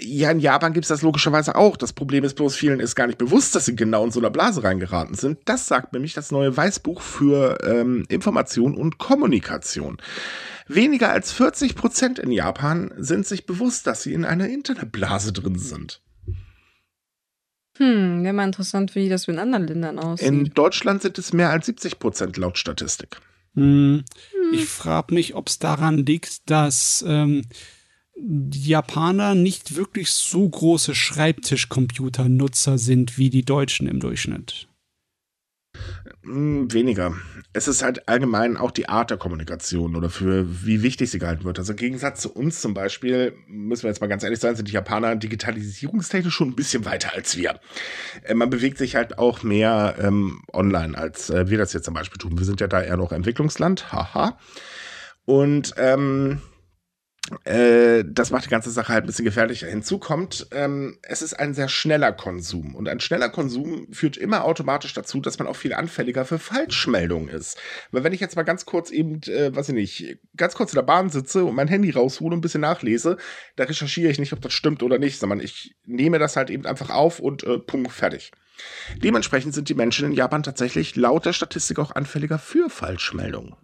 Ja, in Japan gibt es das logischerweise auch. Das Problem ist bloß, vielen ist gar nicht bewusst, dass sie genau in so einer Blase reingeraten sind. Das sagt nämlich das neue Weißbuch für ähm, Information und Kommunikation. Weniger als 40 Prozent in Japan sind sich bewusst, dass sie in einer Internetblase drin sind. Hm, wäre mal interessant, wie das in anderen Ländern aussieht. In Deutschland sind es mehr als 70 Prozent laut Statistik. Hm. Ich frage mich, ob es daran liegt, dass ähm, die Japaner nicht wirklich so große Schreibtischcomputernutzer sind wie die Deutschen im Durchschnitt. Hm, weniger. Es ist halt allgemein auch die Art der Kommunikation oder für wie wichtig sie gehalten wird. Also im Gegensatz zu uns zum Beispiel, müssen wir jetzt mal ganz ehrlich sein, sind die Japaner digitalisierungstechnisch schon ein bisschen weiter als wir. Äh, man bewegt sich halt auch mehr ähm, online, als äh, wir das jetzt zum Beispiel tun. Wir sind ja da eher noch Entwicklungsland, haha. Und ähm, äh, das macht die ganze Sache halt ein bisschen gefährlicher. Hinzu kommt, ähm, es ist ein sehr schneller Konsum. Und ein schneller Konsum führt immer automatisch dazu, dass man auch viel anfälliger für Falschmeldungen ist. Weil wenn ich jetzt mal ganz kurz eben, äh, weiß ich nicht, ganz kurz in der Bahn sitze und mein Handy raushole und ein bisschen nachlese, da recherchiere ich nicht, ob das stimmt oder nicht, sondern ich nehme das halt eben einfach auf und äh, Punkt, fertig. Dementsprechend sind die Menschen in Japan tatsächlich laut der Statistik auch anfälliger für Falschmeldungen.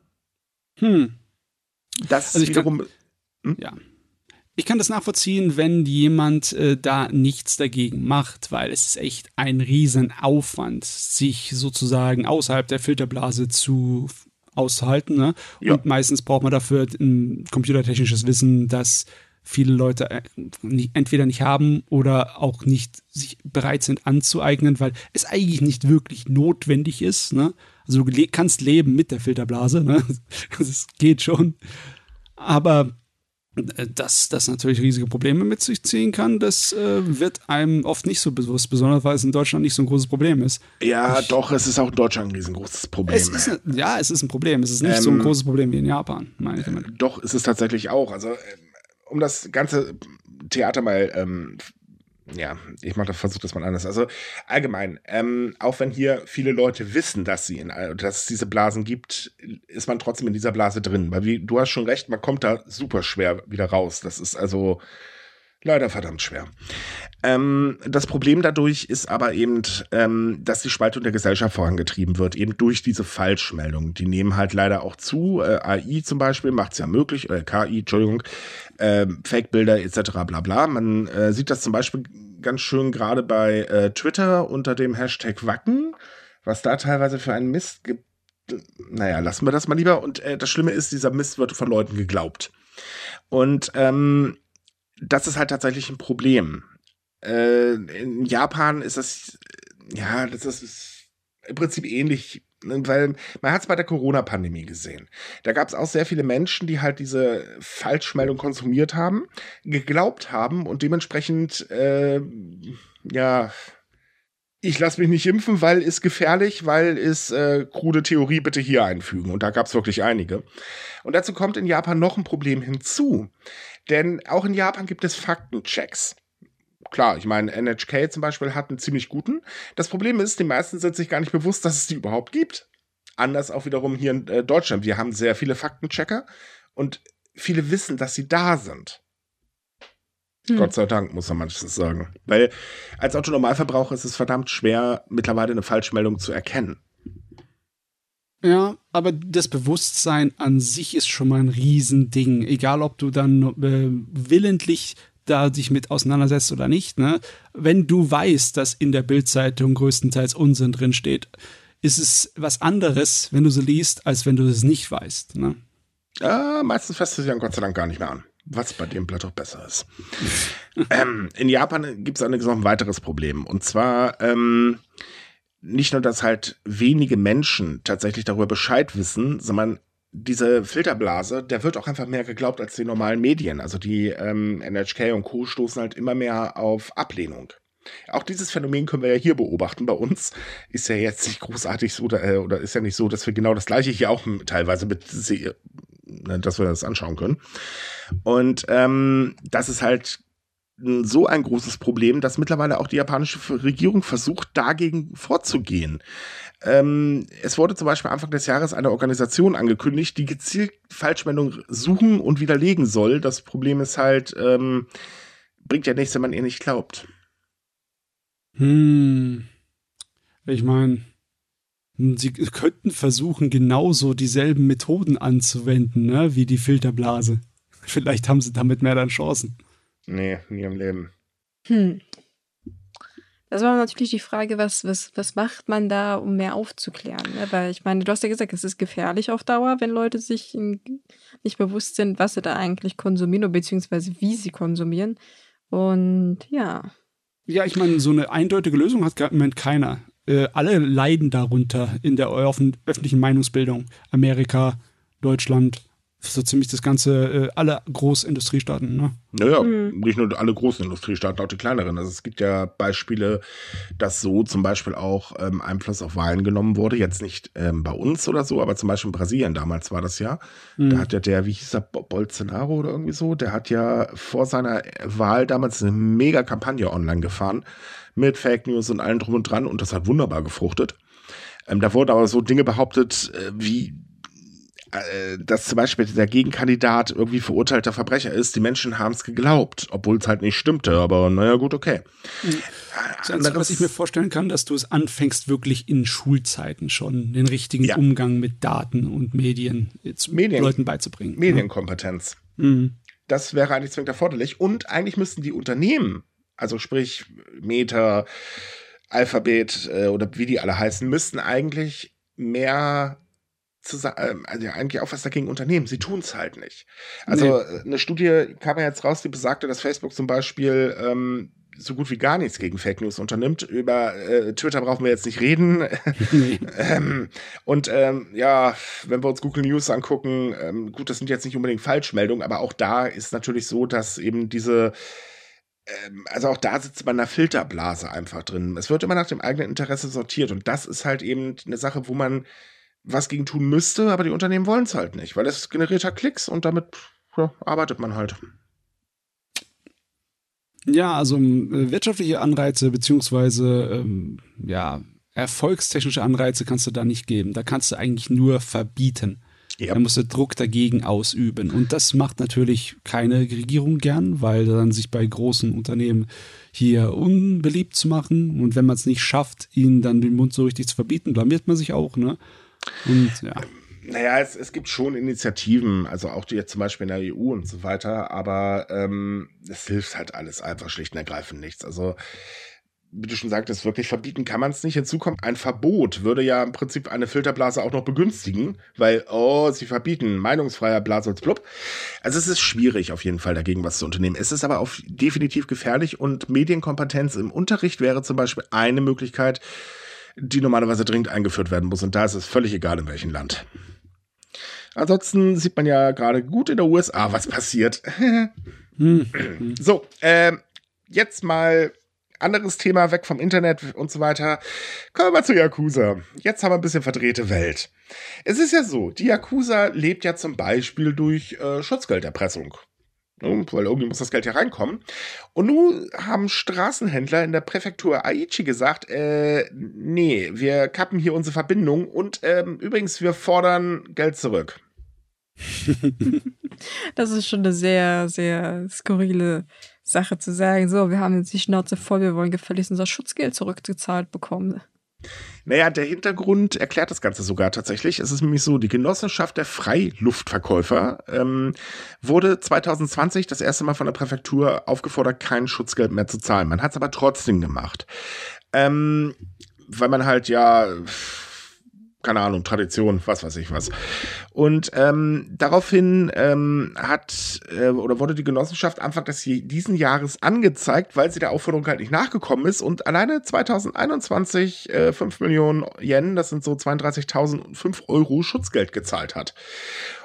Hm. Das also wiederum. Hm? Ja. Ich kann das nachvollziehen, wenn jemand äh, da nichts dagegen macht, weil es ist echt ein Riesenaufwand, sich sozusagen außerhalb der Filterblase zu aushalten. Ne? Ja. Und meistens braucht man dafür ein computertechnisches Wissen, das viele Leute äh, entweder nicht haben oder auch nicht sich bereit sind anzueignen, weil es eigentlich nicht wirklich notwendig ist. Ne? Also du kannst leben mit der Filterblase, ne? das geht schon. Aber dass das natürlich riesige Probleme mit sich ziehen kann, das äh, wird einem oft nicht so bewusst, besonders weil es in Deutschland nicht so ein großes Problem ist. Ja, ich, doch, es ist auch in Deutschland ein riesengroßes Problem. Es ist, ja, es ist ein Problem. Es ist nicht ähm, so ein ähm, großes Problem wie in Japan, meine ich damit. Doch, ist es tatsächlich auch. Also, um das ganze Theater mal ähm, ja, ich mache versuche das mal anders. Also allgemein, ähm, auch wenn hier viele Leute wissen, dass sie in, dass es diese Blasen gibt, ist man trotzdem in dieser Blase drin. Weil wie, du hast schon recht, man kommt da super schwer wieder raus. Das ist also leider verdammt schwer. Ähm, das Problem dadurch ist aber eben, ähm, dass die Spaltung der Gesellschaft vorangetrieben wird, eben durch diese Falschmeldungen. Die nehmen halt leider auch zu. Äh, AI zum Beispiel macht es ja möglich, äh, KI, Entschuldigung, äh, Fake-Bilder etc. bla bla. Man äh, sieht das zum Beispiel ganz schön gerade bei äh, Twitter unter dem Hashtag Wacken, was da teilweise für einen Mist gibt. Naja, lassen wir das mal lieber. Und äh, das Schlimme ist, dieser Mist wird von Leuten geglaubt. Und ähm, das ist halt tatsächlich ein Problem. Äh, in Japan ist das, ja, das ist im Prinzip ähnlich weil man hat es bei der Corona-Pandemie gesehen. Da gab es auch sehr viele Menschen, die halt diese Falschmeldung konsumiert haben, geglaubt haben und dementsprechend, äh, ja, ich lasse mich nicht impfen, weil ist gefährlich, weil ist äh, krude Theorie bitte hier einfügen. Und da gab es wirklich einige. Und dazu kommt in Japan noch ein Problem hinzu. Denn auch in Japan gibt es Faktenchecks klar, ich meine, NHK zum Beispiel hat einen ziemlich guten. Das Problem ist, die meisten sind sich gar nicht bewusst, dass es die überhaupt gibt. Anders auch wiederum hier in äh, Deutschland. Wir haben sehr viele Faktenchecker und viele wissen, dass sie da sind. Hm. Gott sei Dank, muss man manches sagen. Weil als Autonormalverbraucher ist es verdammt schwer, mittlerweile eine Falschmeldung zu erkennen. Ja, aber das Bewusstsein an sich ist schon mal ein Riesending. Egal, ob du dann äh, willentlich da sich mit auseinandersetzt oder nicht, ne? Wenn du weißt, dass in der Bildzeitung größtenteils Unsinn drin steht, ist es was anderes, wenn du sie liest, als wenn du es nicht weißt, ne? Ja, meistens fasst du sie dann Gott sei Dank gar nicht mehr an. Was bei dem Blatt auch besser ist. ähm, in Japan gibt es noch ein weiteres Problem. Und zwar ähm, nicht nur, dass halt wenige Menschen tatsächlich darüber Bescheid wissen, sondern diese Filterblase, der wird auch einfach mehr geglaubt als die normalen Medien. Also die ähm, NHK und Co. stoßen halt immer mehr auf Ablehnung. Auch dieses Phänomen können wir ja hier beobachten. Bei uns ist ja jetzt nicht großartig so, äh, oder ist ja nicht so, dass wir genau das Gleiche hier auch teilweise mit, ne, dass wir das anschauen können. Und ähm, das ist halt so ein großes Problem, dass mittlerweile auch die japanische Regierung versucht, dagegen vorzugehen. Ähm, es wurde zum Beispiel Anfang des Jahres eine Organisation angekündigt, die gezielt Falschmeldungen suchen und widerlegen soll. Das Problem ist halt, ähm, bringt ja nichts, wenn man ihr nicht glaubt. Hm. Ich meine, sie könnten versuchen, genauso dieselben Methoden anzuwenden, ne, wie die Filterblase. Vielleicht haben sie damit mehr dann Chancen. Nee, nie im Leben. Hm. Das war natürlich die Frage, was, was, was macht man da, um mehr aufzuklären? Ne? Weil ich meine, du hast ja gesagt, es ist gefährlich auf Dauer, wenn Leute sich nicht bewusst sind, was sie da eigentlich konsumieren, beziehungsweise wie sie konsumieren. Und ja. Ja, ich meine, so eine eindeutige Lösung hat im Moment keiner. Äh, alle leiden darunter in der öffentlichen Meinungsbildung. Amerika, Deutschland, so ziemlich das ganze, äh, alle Großindustriestaaten, ne? Naja, mhm. nicht nur alle großen Industriestaaten, auch die kleineren. Also es gibt ja Beispiele, dass so zum Beispiel auch ähm, Einfluss auf Wahlen genommen wurde. Jetzt nicht ähm, bei uns oder so, aber zum Beispiel in Brasilien damals war das ja. Mhm. Da hat ja der, wie hieß er, Bolsonaro oder irgendwie so, der hat ja vor seiner Wahl damals eine mega Kampagne online gefahren mit Fake News und allem drum und dran und das hat wunderbar gefruchtet. Ähm, da wurden aber so Dinge behauptet, äh, wie äh, dass zum Beispiel der Gegenkandidat irgendwie verurteilter Verbrecher ist. Die Menschen haben es geglaubt, obwohl es halt nicht stimmte. Aber naja, gut, okay. Mhm. Das Einzige, was ich mir vorstellen kann, dass du es anfängst, wirklich in Schulzeiten schon den richtigen ja. Umgang mit Daten und Medien zu Medien, Leuten beizubringen. Ne? Medienkompetenz. Mhm. Das wäre eigentlich zwingend erforderlich. Und eigentlich müssten die Unternehmen, also sprich Meta, Alphabet äh, oder wie die alle heißen, müssten eigentlich mehr zu ähm, also ja, eigentlich auch was dagegen unternehmen. Sie tun es halt nicht. Also nee. Äh, eine Studie kam ja jetzt raus, die besagte, dass Facebook zum Beispiel ähm, so gut wie gar nichts gegen Fake News unternimmt. Über äh, Twitter brauchen wir jetzt nicht reden. ähm, und ähm, ja, wenn wir uns Google News angucken, ähm, gut, das sind jetzt nicht unbedingt Falschmeldungen, aber auch da ist natürlich so, dass eben diese ähm, also auch da sitzt man in einer Filterblase einfach drin. Es wird immer nach dem eigenen Interesse sortiert und das ist halt eben eine Sache, wo man was gegen tun müsste, aber die Unternehmen wollen es halt nicht, weil es generiert halt Klicks und damit ja, arbeitet man halt. Ja, also äh, wirtschaftliche Anreize beziehungsweise ähm, ja, erfolgstechnische Anreize kannst du da nicht geben. Da kannst du eigentlich nur verbieten. Ja. Da musst du Druck dagegen ausüben. Und das macht natürlich keine Regierung gern, weil dann sich bei großen Unternehmen hier unbeliebt zu machen. Und wenn man es nicht schafft, ihnen dann den Mund so richtig zu verbieten, blamiert man sich auch, ne? Und ja. Naja, es, es gibt schon Initiativen, also auch die jetzt zum Beispiel in der EU und so weiter, aber ähm, es hilft halt alles einfach schlicht und ergreifend nichts. Also wie du schon sagtest, wirklich verbieten kann man es nicht. Hinzu kommt ein Verbot, würde ja im Prinzip eine Filterblase auch noch begünstigen, weil, oh, sie verbieten, meinungsfreier Blasholzblub. Also es ist schwierig, auf jeden Fall dagegen was zu unternehmen. Es ist aber auch definitiv gefährlich und Medienkompetenz im Unterricht wäre zum Beispiel eine Möglichkeit, die normalerweise dringend eingeführt werden muss. Und da ist es völlig egal, in welchem Land. Ansonsten sieht man ja gerade gut in der USA, was passiert. So, äh, jetzt mal anderes Thema, weg vom Internet und so weiter. Kommen wir mal zu Yakuza. Jetzt haben wir ein bisschen verdrehte Welt. Es ist ja so, die Yakuza lebt ja zum Beispiel durch äh, Schutzgelderpressung. Weil irgendwie muss das Geld ja reinkommen. Und nun haben Straßenhändler in der Präfektur Aichi gesagt, äh, nee, wir kappen hier unsere Verbindung und ähm, übrigens, wir fordern Geld zurück. das ist schon eine sehr, sehr skurrile Sache zu sagen, so, wir haben jetzt die Schnauze voll, wir wollen gefälligst unser Schutzgeld zurückgezahlt bekommen. Naja, der Hintergrund erklärt das Ganze sogar tatsächlich. Es ist nämlich so, die Genossenschaft der Freiluftverkäufer ähm, wurde 2020 das erste Mal von der Präfektur aufgefordert, kein Schutzgeld mehr zu zahlen. Man hat es aber trotzdem gemacht. Ähm, weil man halt ja keine Ahnung, Tradition, was weiß ich was. Und ähm, daraufhin ähm, hat äh, oder wurde die Genossenschaft Anfang des diesen Jahres angezeigt, weil sie der Aufforderung halt nicht nachgekommen ist und alleine 2021 äh, 5 Millionen Yen, das sind so 32.005 Euro Schutzgeld gezahlt hat.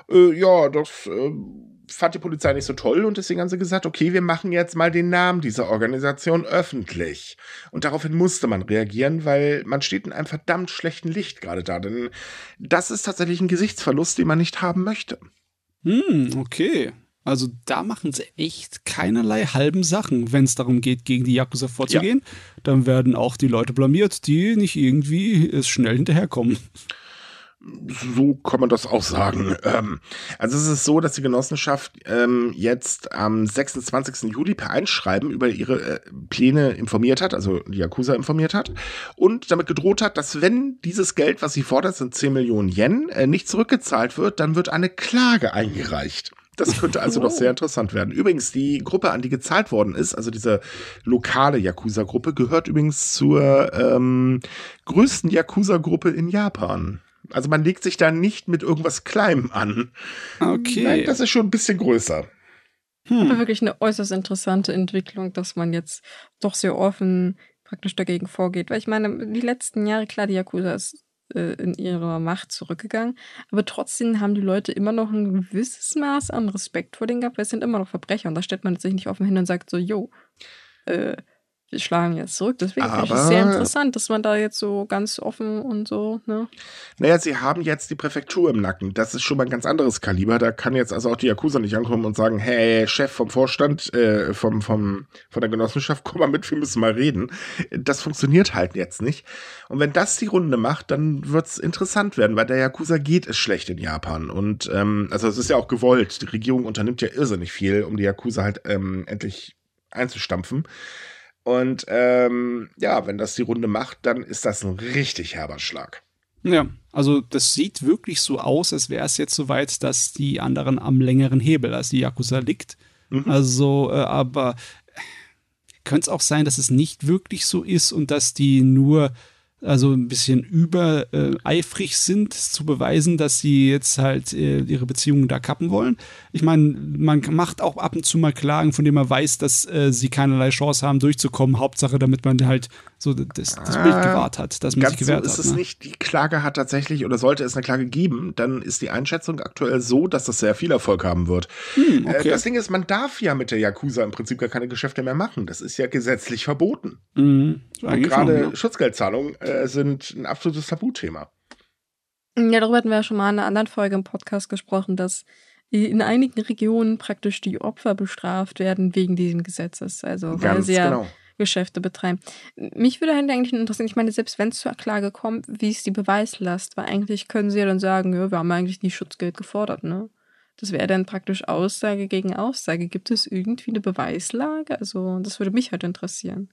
Äh, ja, das äh, fand die Polizei nicht so toll und deswegen haben sie gesagt, okay, wir machen jetzt mal den Namen dieser Organisation öffentlich. Und daraufhin musste man reagieren, weil man steht in einem verdammt schlechten Licht gerade da. Denn das ist tatsächlich ein Gesichtsverlust, den man nicht haben möchte. Hm, okay. Also da machen sie echt keinerlei halben Sachen, wenn es darum geht, gegen die Yakuza vorzugehen. Ja. Dann werden auch die Leute blamiert, die nicht irgendwie es schnell hinterherkommen. So kann man das auch sagen. Ähm, also es ist so, dass die Genossenschaft ähm, jetzt am 26. Juli per Einschreiben über ihre äh, Pläne informiert hat, also die Yakuza informiert hat und damit gedroht hat, dass wenn dieses Geld, was sie fordert, sind 10 Millionen Yen, äh, nicht zurückgezahlt wird, dann wird eine Klage eingereicht. Das könnte also doch sehr interessant werden. Übrigens, die Gruppe, an die gezahlt worden ist, also diese lokale Yakuza-Gruppe, gehört übrigens zur ähm, größten Yakuza-Gruppe in Japan. Also man legt sich da nicht mit irgendwas Kleinem an. Okay. Nein, das ist schon ein bisschen größer. Hm. Aber wirklich eine äußerst interessante Entwicklung, dass man jetzt doch sehr offen praktisch dagegen vorgeht. Weil ich meine, die letzten Jahre, klar, die Yakuza ist äh, in ihrer Macht zurückgegangen, aber trotzdem haben die Leute immer noch ein gewisses Maß an Respekt vor denen gehabt, weil es sind immer noch Verbrecher und da stellt man sich nicht offen hin und sagt so, jo, äh, wir schlagen jetzt zurück. Deswegen finde ich es sehr interessant, dass man da jetzt so ganz offen und so, ne? Naja, sie haben jetzt die Präfektur im Nacken. Das ist schon mal ein ganz anderes Kaliber. Da kann jetzt also auch die Yakuza nicht ankommen und sagen, hey, Chef vom Vorstand, äh, vom, vom, von der Genossenschaft, komm mal mit, wir müssen mal reden. Das funktioniert halt jetzt nicht. Und wenn das die Runde macht, dann wird es interessant werden, weil der Yakuza geht es schlecht in Japan. Und ähm, also es ist ja auch gewollt. Die Regierung unternimmt ja irrsinnig viel, um die Yakuza halt ähm, endlich einzustampfen. Und ähm, ja, wenn das die Runde macht, dann ist das ein richtig herber Schlag. Ja, also das sieht wirklich so aus, als wäre es jetzt soweit, dass die anderen am längeren Hebel als die Yakuza liegt. Mhm. Also, äh, aber könnte es auch sein, dass es nicht wirklich so ist und dass die nur also ein bisschen übereifrig äh, sind, zu beweisen, dass sie jetzt halt äh, ihre Beziehungen da kappen wollen. Ich meine, man macht auch ab und zu mal Klagen, von denen man weiß, dass äh, sie keinerlei Chance haben, durchzukommen. Hauptsache, damit man halt so das, das Bild gewahrt hat, dass man Ganz sich gewehrt so ist hat. es ne? nicht. Die Klage hat tatsächlich, oder sollte es eine Klage geben, dann ist die Einschätzung aktuell so, dass das sehr viel Erfolg haben wird. Hm, okay. das Ding ist, man darf ja mit der Yakuza im Prinzip gar keine Geschäfte mehr machen. Das ist ja gesetzlich verboten. Mhm. Und gerade ja. Schutzgeldzahlungen äh, sind ein absolutes Tabuthema. Ja, darüber hatten wir ja schon mal in einer anderen Folge im Podcast gesprochen, dass in einigen Regionen praktisch die Opfer bestraft werden wegen diesem Gesetzes. Also weil Ganz sie ja genau. Geschäfte betreiben. Mich würde halt eigentlich interessieren, ich meine, selbst wenn es zur Klage kommt, wie ist die Beweislast? Weil eigentlich können sie ja dann sagen, ja, wir haben eigentlich nie Schutzgeld gefordert, ne? Das wäre dann praktisch Aussage gegen Aussage. Gibt es irgendwie eine Beweislage? Also, das würde mich halt interessieren.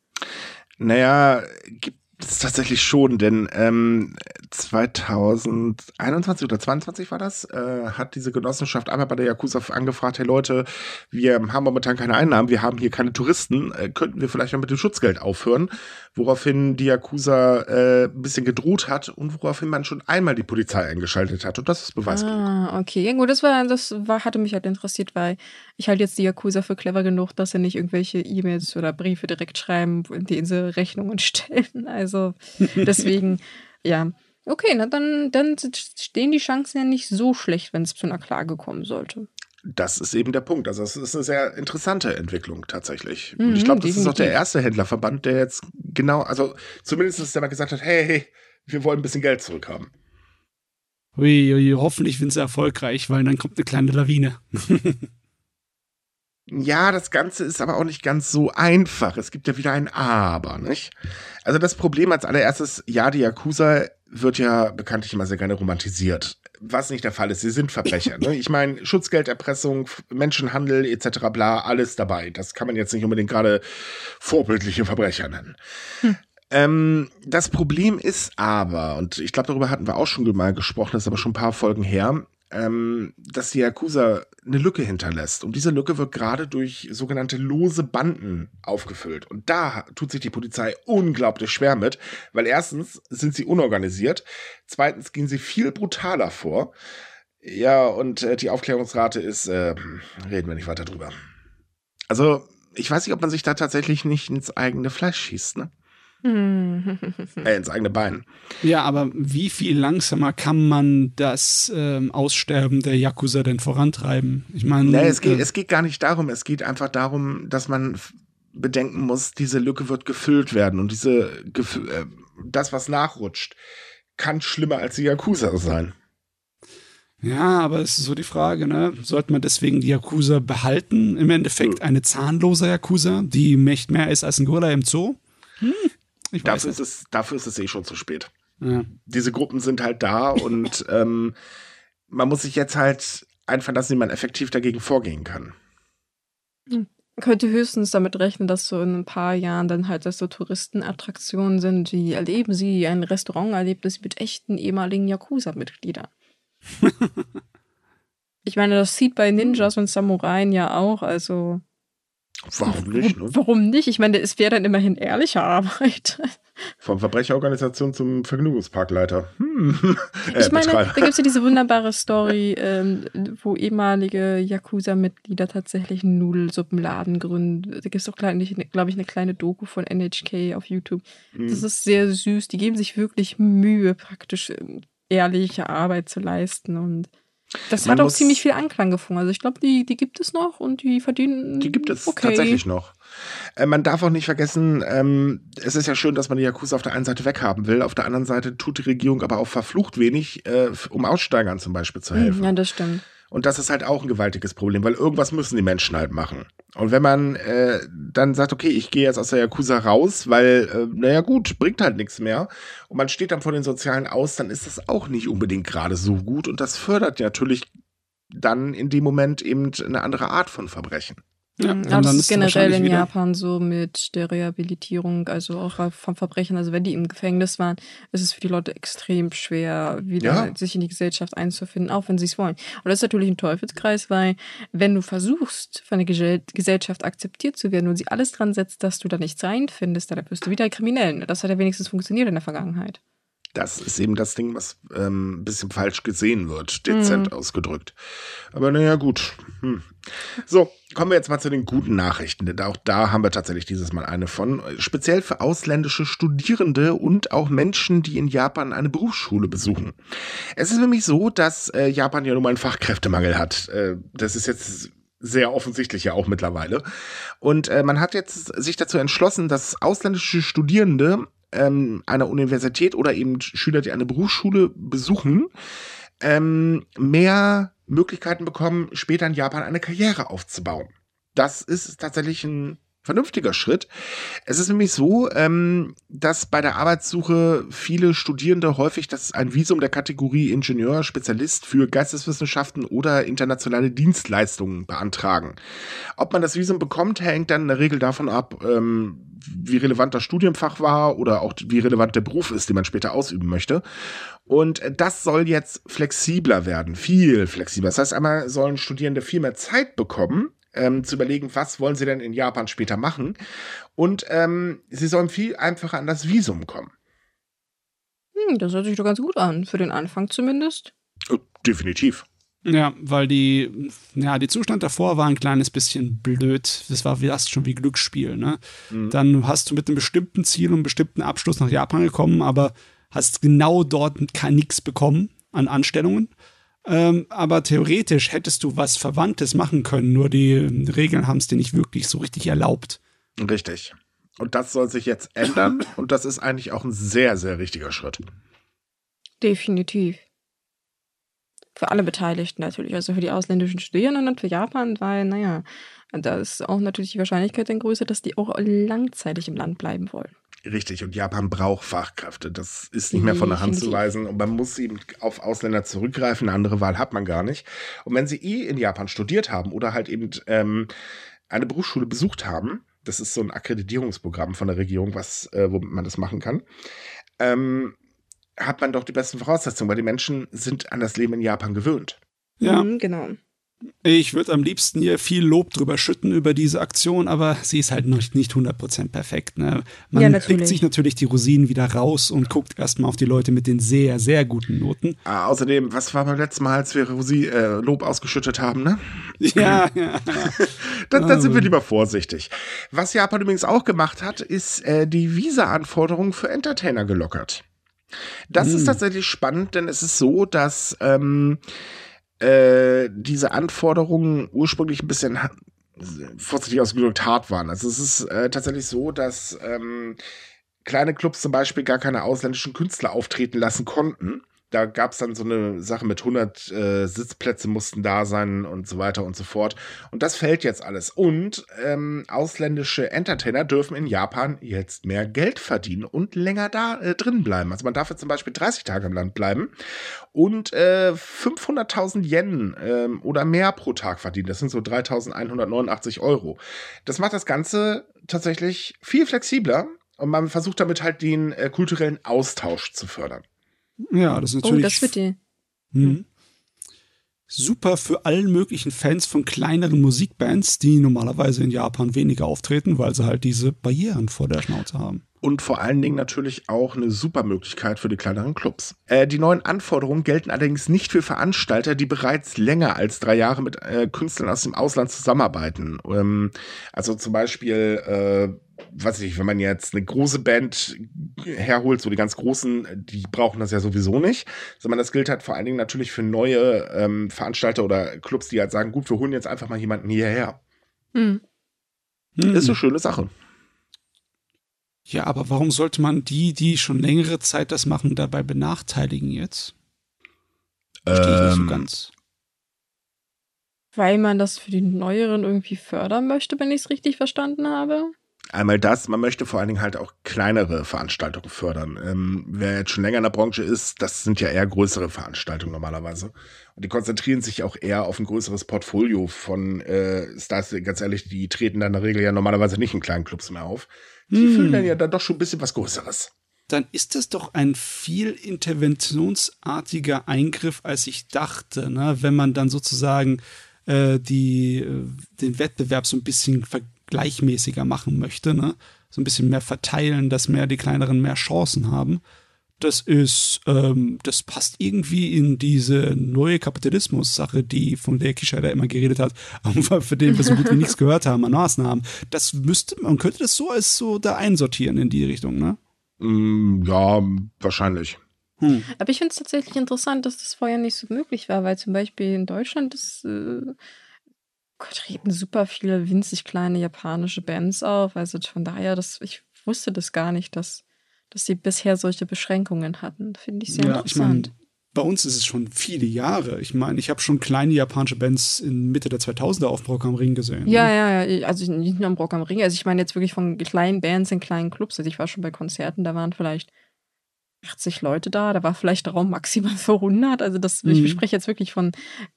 Naja, gibt es tatsächlich schon, denn ähm, 2021 oder 22 war das, äh, hat diese Genossenschaft einmal bei der Yakuza angefragt, hey Leute, wir haben momentan keine Einnahmen, wir haben hier keine Touristen, äh, könnten wir vielleicht mal mit dem Schutzgeld aufhören? Woraufhin die Yakuza äh, ein bisschen gedroht hat und woraufhin man schon einmal die Polizei eingeschaltet hat und das ist Beweis. Ah, okay. Gut, das war, das war, hatte mich halt interessiert, weil ich halt jetzt die Yakuza für clever genug, dass sie nicht irgendwelche E-Mails oder Briefe direkt schreiben, in denen sie Rechnungen stellen. Also deswegen, ja. Okay, na dann, dann stehen die Chancen ja nicht so schlecht, wenn es zu einer Klage kommen sollte. Das ist eben der Punkt. Also es ist eine sehr interessante Entwicklung tatsächlich. Mhm, Und ich glaube, das definitiv. ist auch der erste Händlerverband, der jetzt genau, also zumindest ist der mal gesagt hat, hey, hey, wir wollen ein bisschen Geld zurückhaben. Ui, ui, hoffentlich sind sie erfolgreich, weil dann kommt eine kleine Lawine. ja, das Ganze ist aber auch nicht ganz so einfach. Es gibt ja wieder ein Aber, nicht? Also das Problem als allererstes, ja, die Yakuza wird ja bekanntlich immer sehr gerne romantisiert. Was nicht der Fall ist. Sie sind Verbrecher. Ne? Ich meine, Schutzgelderpressung, Menschenhandel etc. bla, alles dabei. Das kann man jetzt nicht unbedingt gerade vorbildliche Verbrecher nennen. Hm. Ähm, das Problem ist aber, und ich glaube, darüber hatten wir auch schon mal gesprochen, das ist aber schon ein paar Folgen her, ähm, dass die Yakuza eine Lücke hinterlässt. Und diese Lücke wird gerade durch sogenannte lose Banden aufgefüllt. Und da tut sich die Polizei unglaublich schwer mit, weil erstens sind sie unorganisiert, zweitens gehen sie viel brutaler vor. Ja, und äh, die Aufklärungsrate ist, äh, reden wir nicht weiter drüber. Also, ich weiß nicht, ob man sich da tatsächlich nicht ins eigene Fleisch schießt, ne? äh, ins eigene Bein. Ja, aber wie viel langsamer kann man das ähm, Aussterben der Yakuza denn vorantreiben? Ich meine. Nee, es geht, äh, es geht gar nicht darum. Es geht einfach darum, dass man bedenken muss, diese Lücke wird gefüllt werden und diese äh, das, was nachrutscht, kann schlimmer als die Yakuza sein. Ja, aber es ist so die Frage, ne? Sollte man deswegen die Yakuza behalten? Im Endeffekt eine zahnlose Yakuza, die mehr ist als ein Gorilla im Zoo? Hm. Ich dafür, ist es, dafür ist es eh schon zu spät. Ja. Diese Gruppen sind halt da und ähm, man muss sich jetzt halt einverlassen, wie man effektiv dagegen vorgehen kann. Man könnte höchstens damit rechnen, dass so in ein paar Jahren dann halt das so Touristenattraktionen sind, wie erleben sie ein Restauranterlebnis mit echten ehemaligen Yakuza-Mitgliedern. ich meine, das sieht bei Ninjas und Samurai ja auch, also Warum nicht? Ne? Warum nicht? Ich meine, es wäre dann immerhin ehrliche Arbeit. Vom Verbrecherorganisation zum Vergnügungsparkleiter. Hm. Äh, ich meine, Betreiber. da gibt es ja diese wunderbare Story, ähm, wo ehemalige Yakuza-Mitglieder tatsächlich einen Nudelsuppenladen gründen. Da gibt es auch, glaube ich, eine kleine Doku von NHK auf YouTube. Hm. Das ist sehr süß. Die geben sich wirklich Mühe, praktisch ähm, ehrliche Arbeit zu leisten und das Man hat auch ziemlich viel Anklang gefunden. Also ich glaube, die, die gibt es noch und die verdienen. Die gibt es okay. tatsächlich noch. Äh, man darf auch nicht vergessen, ähm, es ist ja schön, dass man die Yakuza auf der einen Seite weghaben will. Auf der anderen Seite tut die Regierung aber auch verflucht wenig, äh, um Aussteigern zum Beispiel zu helfen. Ja, das stimmt. Und das ist halt auch ein gewaltiges Problem, weil irgendwas müssen die Menschen halt machen. Und wenn man äh, dann sagt, okay, ich gehe jetzt aus der Yakuza raus, weil, äh, naja gut, bringt halt nichts mehr, und man steht dann vor den Sozialen aus, dann ist das auch nicht unbedingt gerade so gut. Und das fördert natürlich dann in dem Moment eben eine andere Art von Verbrechen. Ja, mhm. das ist generell in Japan so mit der Rehabilitierung, also auch vom Verbrechen. Also wenn die im Gefängnis waren, ist es für die Leute extrem schwer, wieder ja. sich in die Gesellschaft einzufinden, auch wenn sie es wollen. Und das ist natürlich ein Teufelskreis, weil wenn du versuchst, von der Gesellschaft akzeptiert zu werden und sie alles dran setzt, dass du da nichts reinfindest, dann wirst du wieder kriminell. Das hat ja wenigstens funktioniert in der Vergangenheit. Das ist eben das Ding, was ähm, ein bisschen falsch gesehen wird, dezent mhm. ausgedrückt. Aber naja, gut. Hm. So, kommen wir jetzt mal zu den guten Nachrichten, denn auch da haben wir tatsächlich dieses Mal eine von. Speziell für ausländische Studierende und auch Menschen, die in Japan eine Berufsschule besuchen. Es ist nämlich so, dass äh, Japan ja nun mal einen Fachkräftemangel hat. Äh, das ist jetzt sehr offensichtlich ja auch mittlerweile. Und äh, man hat jetzt sich dazu entschlossen, dass ausländische Studierende ähm, einer Universität oder eben Schüler, die eine Berufsschule besuchen, ähm, mehr Möglichkeiten bekommen, später in Japan eine Karriere aufzubauen. Das ist tatsächlich ein vernünftiger Schritt. Es ist nämlich so, ähm, dass bei der Arbeitssuche viele Studierende häufig das ein Visum der Kategorie Ingenieur, Spezialist für Geisteswissenschaften oder internationale Dienstleistungen beantragen. Ob man das Visum bekommt, hängt dann in der Regel davon ab, ähm, wie relevant das Studienfach war oder auch wie relevant der Beruf ist, den man später ausüben möchte. Und das soll jetzt flexibler werden, viel flexibler. Das heißt, einmal sollen Studierende viel mehr Zeit bekommen, ähm, zu überlegen, was wollen sie denn in Japan später machen. Und ähm, sie sollen viel einfacher an das Visum kommen. Hm, das hört sich doch ganz gut an, für den Anfang zumindest. Oh, definitiv. Ja, weil die, ja, die Zustand davor war ein kleines bisschen blöd. Das war fast schon wie Glücksspiel, ne? Mhm. Dann hast du mit einem bestimmten Ziel und einem bestimmten Abschluss nach Japan gekommen, aber hast genau dort nichts bekommen an Anstellungen. Ähm, aber theoretisch hättest du was Verwandtes machen können, nur die Regeln haben es dir nicht wirklich so richtig erlaubt. Richtig. Und das soll sich jetzt ändern und das ist eigentlich auch ein sehr, sehr richtiger Schritt. Definitiv. Für alle Beteiligten natürlich, also für die ausländischen Studierenden und für Japan, weil, naja, da ist auch natürlich die Wahrscheinlichkeit dann größer, dass die auch langzeitig im Land bleiben wollen. Richtig, und Japan braucht Fachkräfte. Das ist nicht mehr von der Hand zu weisen. Und man muss eben auf Ausländer zurückgreifen. Eine andere Wahl hat man gar nicht. Und wenn sie eh in Japan studiert haben oder halt eben ähm, eine Berufsschule besucht haben, das ist so ein Akkreditierungsprogramm von der Regierung, was, äh, womit man das machen kann, ähm, hat man doch die besten Voraussetzungen, weil die Menschen sind an das Leben in Japan gewöhnt. Ja, mhm, genau. Ich würde am liebsten hier viel Lob drüber schütten über diese Aktion, aber sie ist halt noch nicht 100% perfekt. Ne? Man ja, kriegt sich natürlich die Rosinen wieder raus und guckt erstmal auf die Leute mit den sehr, sehr guten Noten. Ah, außerdem, was war beim letzten Mal, als wir Rosi, äh, Lob ausgeschüttet haben, ne? Ja, ja. dann, dann sind wir lieber vorsichtig. Was Japan übrigens auch gemacht hat, ist äh, die Visa-Anforderungen für Entertainer gelockert. Das hm. ist tatsächlich spannend, denn es ist so, dass ähm, äh, diese Anforderungen ursprünglich ein bisschen vorsichtig ausgedrückt hart waren. Also es ist äh, tatsächlich so, dass ähm, kleine Clubs zum Beispiel gar keine ausländischen Künstler auftreten lassen konnten da gab es dann so eine Sache mit 100 äh, Sitzplätze mussten da sein und so weiter und so fort. Und das fällt jetzt alles. Und ähm, ausländische Entertainer dürfen in Japan jetzt mehr Geld verdienen und länger da äh, drin bleiben. Also man darf jetzt zum Beispiel 30 Tage im Land bleiben und äh, 500.000 Yen äh, oder mehr pro Tag verdienen. Das sind so 3.189 Euro. Das macht das Ganze tatsächlich viel flexibler und man versucht damit halt den äh, kulturellen Austausch zu fördern. Ja, das ist natürlich. Oh, das wird die. Hm. Super für allen möglichen Fans von kleineren Musikbands, die normalerweise in Japan weniger auftreten, weil sie halt diese Barrieren vor der Schnauze haben. Und vor allen Dingen natürlich auch eine super Möglichkeit für die kleineren Clubs. Äh, die neuen Anforderungen gelten allerdings nicht für Veranstalter, die bereits länger als drei Jahre mit äh, Künstlern aus dem Ausland zusammenarbeiten. Ähm, also zum Beispiel äh, weiß ich, wenn man jetzt eine große Band herholt, so die ganz großen, die brauchen das ja sowieso nicht, sondern das gilt halt vor allen Dingen natürlich für neue ähm, Veranstalter oder Clubs, die halt sagen, gut, wir holen jetzt einfach mal jemanden hierher. Hm. Hm. Ist eine schöne Sache. Ja, aber warum sollte man die, die schon längere Zeit das machen, dabei benachteiligen jetzt? Verstehe ich nicht so ähm. ganz. Weil man das für die Neueren irgendwie fördern möchte, wenn ich es richtig verstanden habe? Einmal das, man möchte vor allen Dingen halt auch kleinere Veranstaltungen fördern. Ähm, wer jetzt schon länger in der Branche ist, das sind ja eher größere Veranstaltungen normalerweise. Und die konzentrieren sich auch eher auf ein größeres Portfolio von äh, Stars, ganz ehrlich, die treten dann in der Regel ja normalerweise nicht in kleinen Clubs mehr auf. Die hm. füllen dann ja dann doch schon ein bisschen was Größeres. Dann ist das doch ein viel interventionsartiger Eingriff, als ich dachte, ne? wenn man dann sozusagen äh, die, äh, den Wettbewerb so ein bisschen ver gleichmäßiger machen möchte, ne? so ein bisschen mehr verteilen, dass mehr die kleineren mehr Chancen haben. Das ist, ähm, das passt irgendwie in diese neue Kapitalismus-Sache, die von der Kischeider immer geredet hat, aber für den wir so gut wie nichts gehört haben an Maßnahmen. Das müsste, man könnte das so als so da einsortieren in die Richtung, ne? Mm, ja, wahrscheinlich. Hm. Aber ich finde es tatsächlich interessant, dass das vorher nicht so möglich war, weil zum Beispiel in Deutschland das äh, treten super viele winzig kleine japanische Bands auf. Also von daher, das, ich wusste das gar nicht, dass, dass sie bisher solche Beschränkungen hatten. Finde ich sehr ja, interessant. Ich mein, bei uns ist es schon viele Jahre. Ich meine, ich habe schon kleine japanische Bands in Mitte der 2000er auf Rock am Ring gesehen. Ja, ne? ja, ja. Also nicht nur am Rock am Ring. Also ich meine jetzt wirklich von kleinen Bands in kleinen Clubs. Also ich war schon bei Konzerten, da waren vielleicht 80 Leute da, da war vielleicht der Raum maximal für 100. Also das, mhm. ich spreche jetzt wirklich von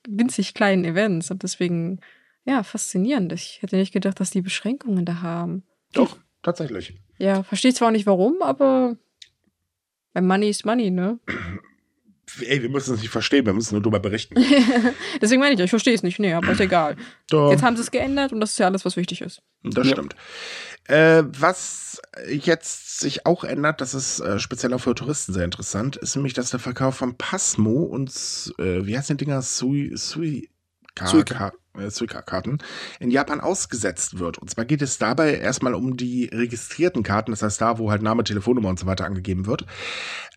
winzig kleinen Events und deswegen ja, faszinierend. Ich hätte nicht gedacht, dass die Beschränkungen da haben. Doch, tatsächlich. Ja, verstehe zwar auch nicht warum, aber Money is Money, ne? Ey, wir müssen es nicht verstehen, wir müssen nur darüber berichten. Deswegen meine ich, ich verstehe es nicht. Nee, aber ist egal. Doch. Jetzt haben sie es geändert und das ist ja alles, was wichtig ist. Das Ja. stimmt. Äh, was jetzt sich auch ändert, das ist äh, speziell auch für Touristen sehr interessant, ist nämlich, dass der Verkauf von Passmo und, äh, wie heißt die Dinger, Sui, Sui, Suica. äh, Suica-Karten in Japan ausgesetzt wird. Und zwar geht es dabei erstmal um die registrierten Karten, das heißt da, wo halt Name, Telefonnummer und so weiter angegeben wird.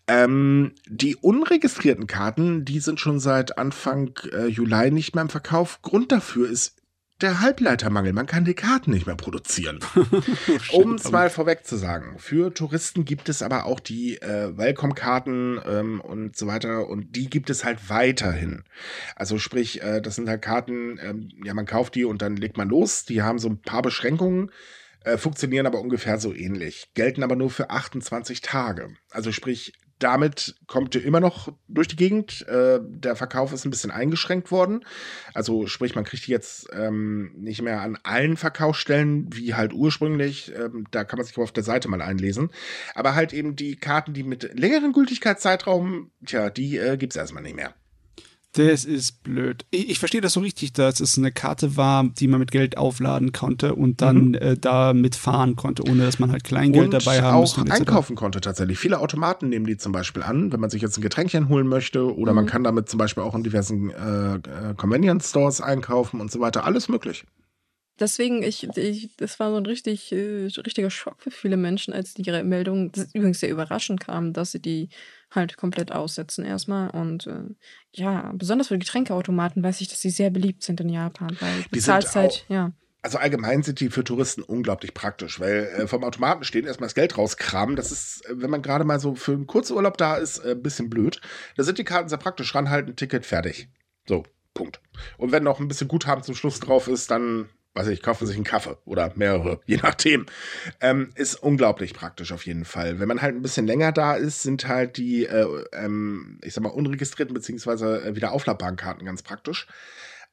Ähm, die unregistrierten Karten, die sind schon seit Anfang äh, Juli nicht mehr im Verkauf. Grund dafür ist der Halbleitermangel. Man kann die Karten nicht mehr produzieren. Um es mal vorweg zu sagen, für Touristen gibt es aber auch die äh, Welcome-Karten ähm, und so weiter und die gibt es halt weiterhin. Also sprich, äh, das sind halt Karten, ähm, ja, man kauft die und dann legt man los. Die haben so ein paar Beschränkungen, äh, funktionieren aber ungefähr so ähnlich, gelten aber nur für 28 Tage. Also sprich, damit kommt ihr immer noch durch die Gegend. Äh, der Verkauf ist ein bisschen eingeschränkt worden. Also sprich, man kriegt die jetzt ähm, nicht mehr an allen Verkaufsstellen wie halt ursprünglich. Ähm, da kann man sich aber auf der Seite mal einlesen. Aber halt eben die Karten, die mit längeren Gültigkeitszeitraum, tja, die äh, gibt es erstmal nicht mehr. Das ist blöd. Ich, ich verstehe das so richtig, dass es eine Karte war, die man mit Geld aufladen konnte und dann äh, damit fahren konnte, ohne dass man halt Kleingeld und dabei haben auch musste. etc. einkaufen konnte tatsächlich. Viele Automaten nehmen die zum Beispiel an, wenn man sich jetzt ein Getränkchen holen möchte oder man kann damit zum Beispiel auch in diversen äh, äh, Convenience Stores einkaufen und so weiter. Alles möglich. Deswegen, ich, ich, das war so ein richtig, äh, richtiger Schock für viele Menschen, als die ihre Meldung, das übrigens sehr überraschend kam, dass sie die halt komplett aussetzen erstmal. Und äh, ja, besonders für Getränkeautomaten weiß ich, dass sie sehr beliebt sind in Japan, weil Die sind halt, ja. Also allgemein sind die für Touristen unglaublich praktisch, weil äh, vom Automaten stehen, erstmal das Geld rauskramen. Das ist, äh, wenn man gerade mal so für einen Kurzurlaub da ist, äh, ein bisschen blöd. Da sind die Karten sehr praktisch. Ranhalten, Ticket, fertig. So, Punkt. Und wenn noch ein bisschen Guthaben zum Schluss drauf ist, dann, weiß ich, kaufen sich einen Kaffee oder mehrere, je nachdem. Ähm, ist unglaublich praktisch auf jeden Fall. Wenn man halt ein bisschen länger da ist, sind halt die, äh, ähm, ich sag mal, unregistrierten beziehungsweise äh, wieder aufladbaren Karten ganz praktisch.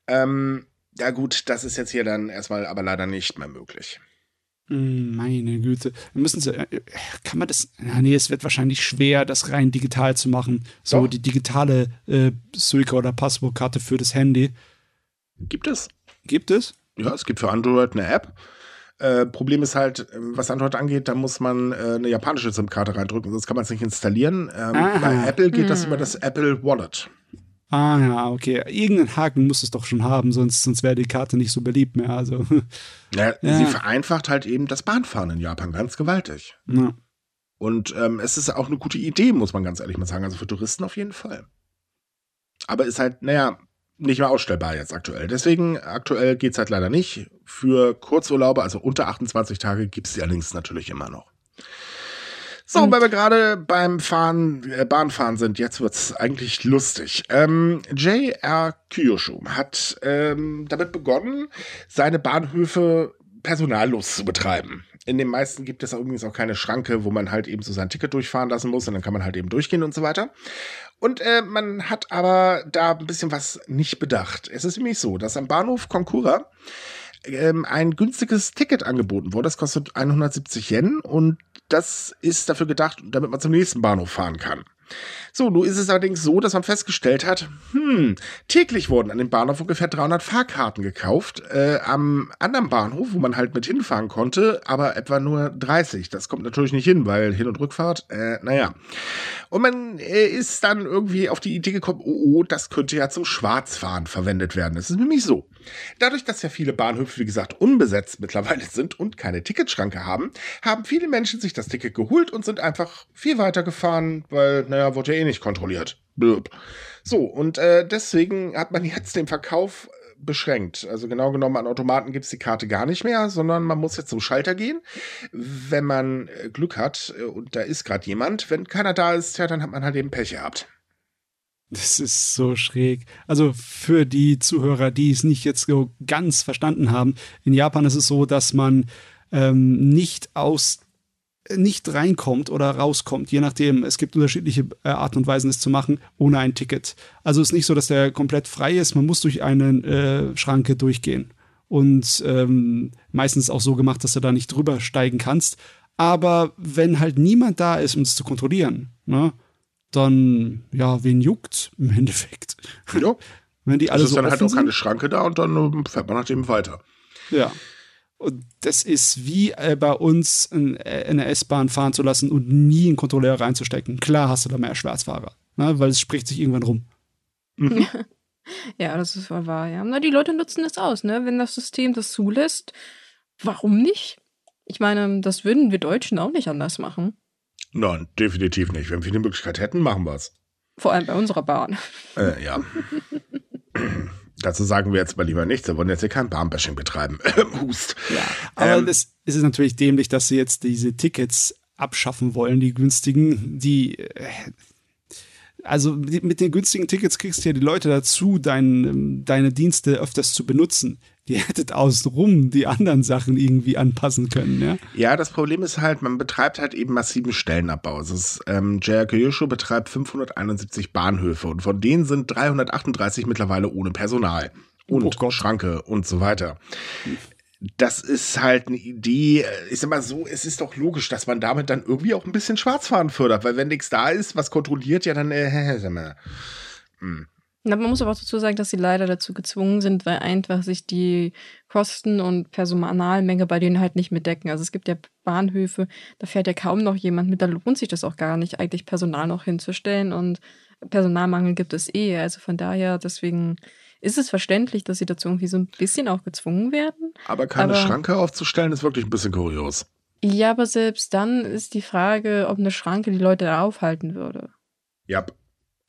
Ähm, ja gut, das ist jetzt hier dann erstmal aber leider nicht mehr möglich. Mm, Meine Güte. Müssen sie, äh, kann man das, ja, nee, es wird wahrscheinlich schwer, das rein digital zu machen. So Doch. die digitale äh, Suica oder Passwortkarte für das Handy. Gibt es? Gibt es? Ja, es gibt für Android eine App. Äh, Problem ist halt, was Android angeht, da muss man äh, eine japanische SIM-Karte reindrücken, sonst kann man es nicht installieren. Ähm, Ah. bei Apple geht das Hm. über das Apple Wallet. Ah ja, okay. Irgendeinen Haken muss es doch schon haben, sonst, sonst wäre die Karte nicht so beliebt mehr. Also, Ja, Ja. Sie vereinfacht halt eben das Bahnfahren in Japan ganz gewaltig. ja. Und ähm, es ist auch eine gute Idee, muss man ganz ehrlich mal sagen. Also für Touristen auf jeden Fall. Aber ist halt, naja, nicht mehr ausstellbar jetzt aktuell. Deswegen, aktuell geht's halt leider nicht. Für Kurzurlaube, also unter 28 Tage, gibt's die allerdings natürlich immer noch. So, Und- weil wir gerade beim Fahren, äh, Bahnfahren sind, jetzt wird's eigentlich lustig. Ähm, J.R. Kyosho hat ähm, damit begonnen, seine Bahnhöfe personallos zu betreiben. In den meisten gibt es übrigens auch keine Schranke, wo man halt eben so sein Ticket durchfahren lassen muss und dann kann man halt eben durchgehen und so weiter. Und äh, man hat aber da ein bisschen was nicht bedacht. Es ist nämlich so, dass am Bahnhof Konkura ähm, ein günstiges Ticket angeboten wurde. Das kostet 170 Yen und das ist dafür gedacht, damit man zum nächsten Bahnhof fahren kann. So, nun ist es allerdings so, dass man festgestellt hat, hm, täglich wurden an dem Bahnhof ungefähr 300 Fahrkarten gekauft. Äh, am anderen Bahnhof, wo man halt mit hinfahren konnte, aber etwa nur 30. Das kommt natürlich nicht hin, weil Hin- und Rückfahrt, äh, naja. Und man äh, ist dann irgendwie auf die Idee gekommen, oh, oh, das könnte ja zum Schwarzfahren verwendet werden. Es ist nämlich so. Dadurch, dass ja viele Bahnhöfe, wie gesagt, unbesetzt mittlerweile sind und keine Ticketschranke haben, haben viele Menschen sich das Ticket geholt und sind einfach viel weiter gefahren, weil, naja, wurde ja eh nicht kontrolliert. Blöb. So, und äh, deswegen hat man jetzt den Verkauf äh, beschränkt. Also genau genommen an Automaten gibt es die Karte gar nicht mehr, sondern man muss jetzt zum Schalter gehen. Wenn man äh, Glück hat äh, und da ist gerade jemand, wenn keiner da ist, ja, dann hat man halt eben Pech gehabt. Das ist so schräg. Also für die Zuhörer, die es nicht jetzt so ganz verstanden haben, in Japan ist es so, dass man ähm, nicht aus nicht reinkommt oder rauskommt, je nachdem. Es gibt unterschiedliche äh, Arten und Weisen, es zu machen, ohne ein Ticket. Also es ist nicht so, dass der komplett frei ist. Man muss durch eine äh, Schranke durchgehen. und ähm, meistens auch so gemacht, dass du da nicht drüber steigen kannst. Aber wenn halt niemand da ist, um es zu kontrollieren, ne, dann, ja, wen juckt im Endeffekt? Ja. wenn die alle Es ist so dann halt auch keine sind. Schranke da und dann äh, fährt man nach dem weiter. Ja. Und das ist wie äh, bei uns in, äh, in der S-Bahn fahren zu lassen und nie einen Kontrolleur reinzustecken. Klar hast du da mehr Schwarzfahrer, ne, weil es spricht sich irgendwann rum. Ja, das ist wohl wahr, ja. Na, die Leute nutzen das aus, ne? Wenn das System das zulässt, warum nicht? Ich meine, das würden wir Deutschen auch nicht anders machen. Nein, definitiv nicht. Wenn wir die Möglichkeit hätten, machen wir es. Vor allem bei unserer Bahn. Äh, ja. Dazu sagen wir jetzt mal lieber nichts. Wir wollen jetzt hier kein Bahnbashing betreiben. Hust. Ja, aber Ähm, es ist natürlich dämlich, dass sie jetzt diese Tickets abschaffen wollen, die günstigen, die äh, also mit den günstigen Tickets kriegst du ja die Leute dazu, dein, deine Dienste öfters zu benutzen. Die hättet außenrum die anderen Sachen irgendwie anpassen können, ja. Ja, das Problem ist halt, man betreibt halt eben massiven Stellenabbau. Es ist, ähm, JR Kyosho betreibt 571 Bahnhöfe und von denen sind 338 mittlerweile ohne Personal und Oh. Schranke und so weiter. Das ist halt eine Idee, äh, ich sag mal so, es ist doch logisch, dass man damit dann irgendwie auch ein bisschen Schwarzfahren fördert, weil wenn nichts da ist, was kontrolliert, ja dann, äh, sag mal, Na, man muss aber auch dazu sagen, dass sie leider dazu gezwungen sind, weil einfach sich die Kosten und Personalmenge bei denen halt nicht mit decken. Also es gibt ja Bahnhöfe, da fährt ja kaum noch jemand mit, da lohnt sich das auch gar nicht, eigentlich Personal noch hinzustellen und Personalmangel gibt es eh. Also von daher, deswegen ist es verständlich, dass sie dazu irgendwie so ein bisschen auch gezwungen werden. aber keine Aber- Schranke aufzustellen, ist wirklich ein bisschen kurios. Ja, aber selbst dann ist die Frage, ob eine Schranke die Leute da aufhalten würde. Ja,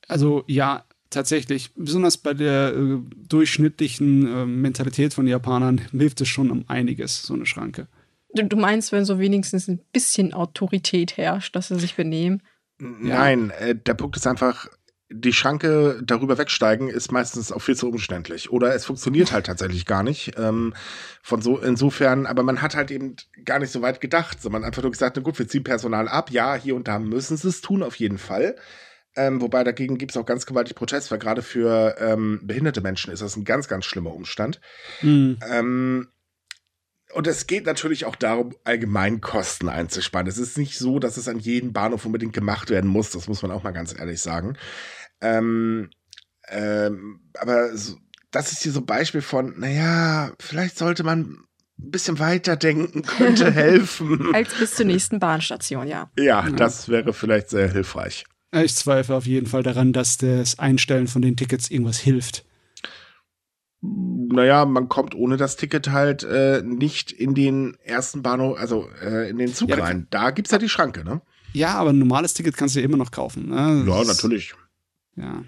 Also ja, tatsächlich, besonders bei der äh, durchschnittlichen äh, Mentalität von Japanern hilft es schon um einiges, so eine Schranke. Du, du meinst, wenn so wenigstens ein bisschen Autorität herrscht, dass sie sich benehmen? Nein, äh, der Punkt ist einfach, die Schranke darüber wegsteigen ist meistens auch viel zu umständlich. Oder es funktioniert halt tatsächlich gar nicht. Ähm, von so, insofern, aber man hat halt eben gar nicht so weit gedacht, sondern einfach nur gesagt, na gut, wir ziehen Personal ab. Ja, hier und da müssen sie es tun, auf jeden Fall. Ähm, wobei dagegen gibt es auch ganz gewaltig Protest, weil gerade für ähm, behinderte Menschen ist das ein ganz, ganz schlimmer Umstand. Hm. Ähm, und es geht natürlich auch darum, allgemein Kosten einzusparen. Es ist nicht so, dass es an jedem Bahnhof unbedingt gemacht werden muss. Das muss man auch mal ganz ehrlich sagen. Ähm, ähm, aber so, das ist hier so ein Beispiel von, naja, vielleicht sollte man ein bisschen weiterdenken, könnte helfen. Als bis zur nächsten Bahnstation, ja. ja, das wäre vielleicht sehr hilfreich. Ich zweifle auf jeden Fall daran, dass das Einstellen von den Tickets irgendwas hilft. Naja, man kommt ohne das Ticket halt äh, nicht in den ersten Bahnhof, also äh, in den Zug Ja, da rein. Da gibt's ja die Schranke, ne? Ja, aber ein normales Ticket kannst du ja immer noch kaufen. Ne? Ja, natürlich. Ja.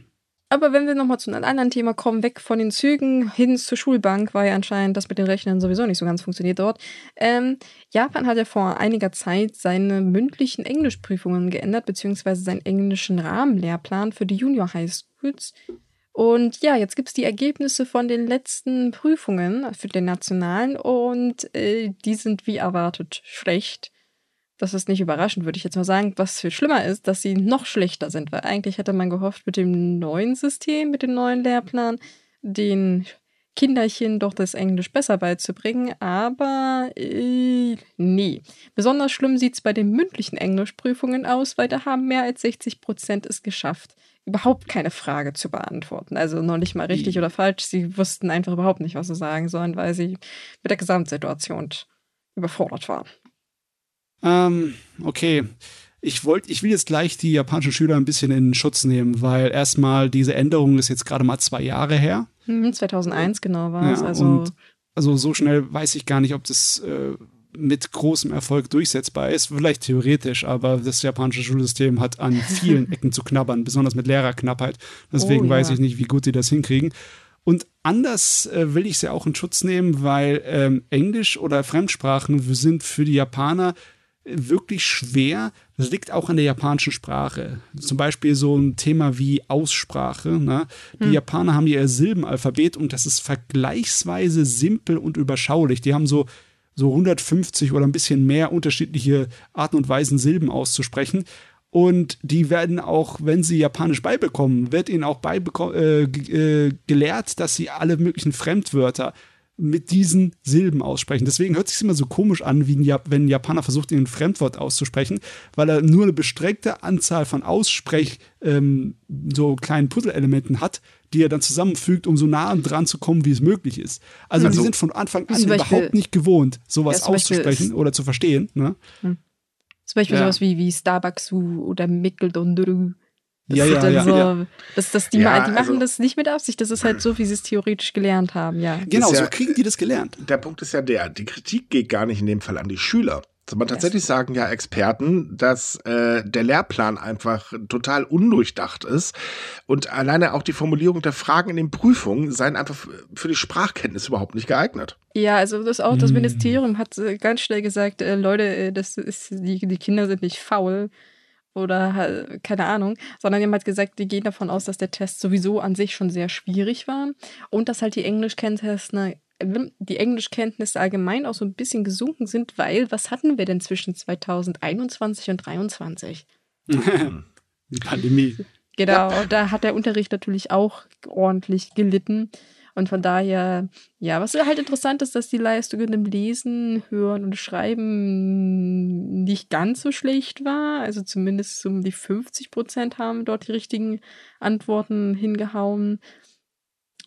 Aber wenn wir nochmal zu einem anderen Thema kommen, weg von den Zügen hin zur Schulbank, weil ja anscheinend das mit den Rechnern sowieso nicht so ganz funktioniert dort. Ähm, Japan hat ja vor einiger Zeit seine mündlichen Englischprüfungen geändert, beziehungsweise seinen englischen Rahmenlehrplan für die Junior High Schools. Und ja, jetzt gibt es die Ergebnisse von den letzten Prüfungen für den Nationalen und äh, die sind wie erwartet schlecht. Das ist nicht überraschend, würde ich jetzt mal sagen. Was viel schlimmer ist, dass sie noch schlechter sind, weil eigentlich hätte man gehofft, mit dem neuen System, mit dem neuen Lehrplan, den Kinderchen doch das Englisch besser beizubringen, aber äh, nee. Besonders schlimm sieht es bei den mündlichen Englischprüfungen aus, weil da haben mehr als 60 Prozent es geschafft, überhaupt keine Frage zu beantworten. Also noch nicht mal richtig oder falsch. Sie wussten einfach überhaupt nicht, was sie sagen sollen, weil sie mit der Gesamtsituation überfordert waren. Ähm, okay. Ich wollte, ich will jetzt gleich die japanischen Schüler ein bisschen in Schutz nehmen, weil erstmal diese Änderung ist jetzt gerade mal zwei Jahre her. Mhm, 2001 genau war es. Ja, also also so schnell weiß ich gar nicht, ob das äh, mit großem Erfolg durchsetzbar ist. Vielleicht theoretisch, aber das japanische Schulsystem hat an vielen Ecken zu knabbern, besonders mit Lehrerknappheit. Deswegen Oh, ja. weiß ich nicht, wie gut die das hinkriegen. Und anders äh, will ich sie auch in Schutz nehmen, weil ähm, Englisch oder Fremdsprachen sind für die Japaner wirklich schwer. Das liegt auch an der japanischen Sprache. Zum Beispiel so ein Thema wie Aussprache. Ne? Die Japaner haben ihr Silbenalphabet und das ist vergleichsweise simpel und überschaulich. Die haben so, so 150 oder ein bisschen mehr unterschiedliche Arten und Weisen, Silben auszusprechen. Und die werden auch, wenn sie Japanisch beibekommen, wird ihnen auch äh, äh, gelehrt, dass sie alle möglichen Fremdwörter mit diesen Silben aussprechen. Deswegen hört es sich immer so komisch an, wie ein Jap wenn ein Japaner versucht, ein Fremdwort auszusprechen, weil er nur eine beschränkte Anzahl von Aussprech, ähm, so kleinen Puzzle-Elementen hat, die er dann zusammenfügt, um so nah dran zu kommen, wie es möglich ist. Also, also die sind von Anfang an überhaupt nicht gewohnt, sowas ja, auszusprechen oder zu verstehen. Ne? Hm. Zum Beispiel ja. sowas wie, wie Starbucks oder Mickeldondru. Ja, ja, ja, so, ja. Das, das, die, ja, die machen also, das nicht mit Absicht, das ist halt so, wie sie es theoretisch gelernt haben, ja. Genau, ja, so kriegen die das gelernt. Der Punkt ist ja der, die Kritik geht gar nicht in dem Fall an die Schüler. Man tatsächlich sagen ja Experten, dass äh, der Lehrplan einfach total undurchdacht ist und alleine auch die Formulierung der Fragen in den Prüfungen seien einfach für die Sprachkenntnis überhaupt nicht geeignet. Ja, also das auch das hm. Ministerium hat äh, ganz schnell gesagt, äh, Leute, äh, das ist die, die Kinder sind nicht faul oder keine Ahnung, sondern die haben halt gesagt, die gehen davon aus, dass der Test sowieso an sich schon sehr schwierig war und dass halt die Englischkenntnisse, ne, die Englischkenntnisse allgemein auch so ein bisschen gesunken sind, weil was hatten wir denn zwischen 2021 und 2023? die Pandemie. Genau, ja. da hat der Unterricht natürlich auch ordentlich gelitten. Und von daher, ja, was halt interessant ist, dass die Leistungen im Lesen, Hören und Schreiben nicht ganz so schlecht war. Also zumindest um die 50 Prozent haben dort die richtigen Antworten hingehauen.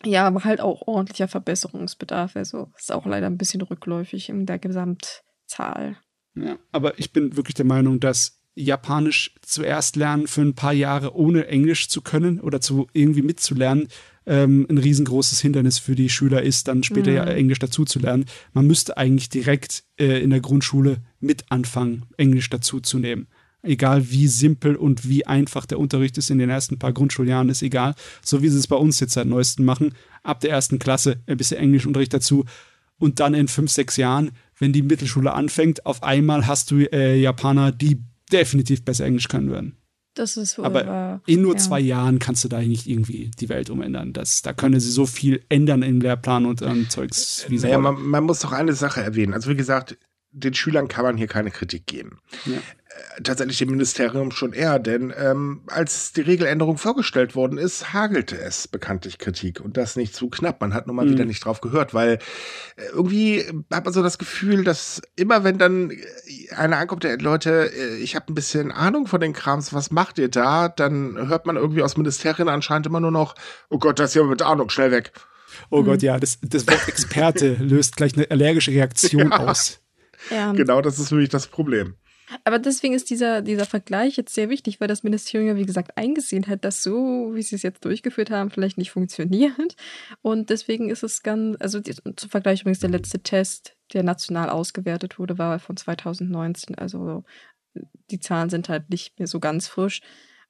Ja, aber halt auch ordentlicher Verbesserungsbedarf. Also ist auch leider ein bisschen rückläufig in der Gesamtzahl. Ja, aber ich bin wirklich der Meinung, dass Japanisch zuerst lernen für ein paar Jahre ohne Englisch zu können oder zu irgendwie mitzulernen, ähm, ein riesengroßes Hindernis für die Schüler ist, dann später mhm. ja Englisch dazu zu lernen. Man müsste eigentlich direkt äh, in der Grundschule mit anfangen, Englisch dazu zu nehmen. Egal wie simpel und wie einfach der Unterricht ist in den ersten paar Grundschuljahren, ist egal. So wie sie es bei uns jetzt seit neuestem machen. Ab der ersten Klasse ein bisschen Englischunterricht dazu. Und dann in fünf, sechs Jahren, wenn die Mittelschule anfängt, auf einmal hast du äh, Japaner, die definitiv besser Englisch können werden. Das ist wohl Aber wahr. in nur ja. zwei Jahren kannst du da nicht irgendwie die Welt umändern. Das, da können sie so viel ändern im Lehrplan und ähm, Zeugs. Wie naja, man, man, muss doch eine Sache erwähnen. Also wie gesagt, den Schülern kann man hier keine Kritik geben. Ja. Äh, tatsächlich dem Ministerium schon eher, denn ähm, als die Regeländerung vorgestellt worden ist, hagelte es bekanntlich Kritik und das nicht zu knapp. Man hat nun mal mhm. wieder nicht drauf gehört, weil äh, irgendwie hat man so das Gefühl, dass immer wenn dann einer ankommt, der Leute, äh, ich habe ein bisschen Ahnung von den Krams, was macht ihr da? Dann hört man irgendwie aus Ministerien anscheinend immer nur noch, oh Gott, das ist ja mit Ahnung, schnell weg. Oh mhm. Gott, ja, das, das Wort Experte löst gleich eine allergische Reaktion ja. aus. Ja. Genau, das ist wirklich das Problem. Aber deswegen ist dieser, dieser Vergleich jetzt sehr wichtig, weil das Ministerium ja, wie gesagt, eingesehen hat, dass so, wie sie es jetzt durchgeführt haben, vielleicht nicht funktioniert. Und deswegen ist es ganz, also die, zum Vergleich übrigens der letzte Test, der national ausgewertet wurde, war von 2019. Also die Zahlen sind halt nicht mehr so ganz frisch.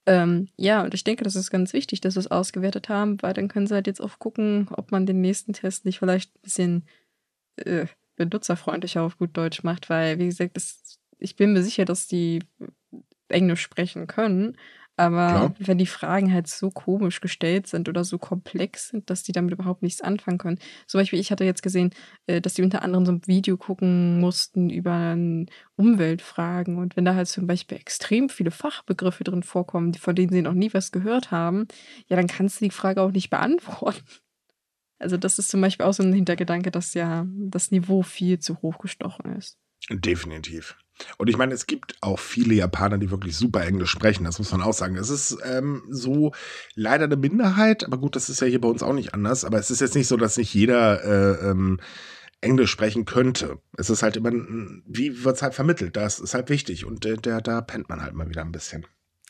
Ähm, ja, und ich denke, das ist ganz wichtig, dass sie es ausgewertet haben, weil dann können sie halt jetzt auch gucken, ob man den nächsten Test nicht vielleicht ein bisschen äh, benutzerfreundlicher auf gut Deutsch macht, weil, wie gesagt, das, ich bin mir sicher, dass die Englisch sprechen können. Aber Klar. wenn die Fragen halt so komisch gestellt sind oder so komplex sind, dass die damit überhaupt nichts anfangen können. Zum Beispiel, ich hatte jetzt gesehen, äh, dass die unter anderem so ein Video gucken mussten über Umweltfragen. Und wenn da halt zum Beispiel extrem viele Fachbegriffe drin vorkommen, von denen sie noch nie was gehört haben, ja, dann kannst du die Frage auch nicht beantworten. Also das ist zum Beispiel auch so ein Hintergedanke, dass ja das Niveau viel zu hoch gestochen ist. Definitiv. Und ich meine, es gibt auch viele Japaner, die wirklich super Englisch sprechen, das muss man auch sagen. Es ist ähm, so leider eine Minderheit, aber gut, das ist ja hier bei uns auch nicht anders. Aber es ist jetzt nicht so, dass nicht jeder äh, ähm, Englisch sprechen könnte. Es ist halt immer, wie wird es halt vermittelt? Das ist halt wichtig und äh, der, da pennt man halt mal wieder ein bisschen.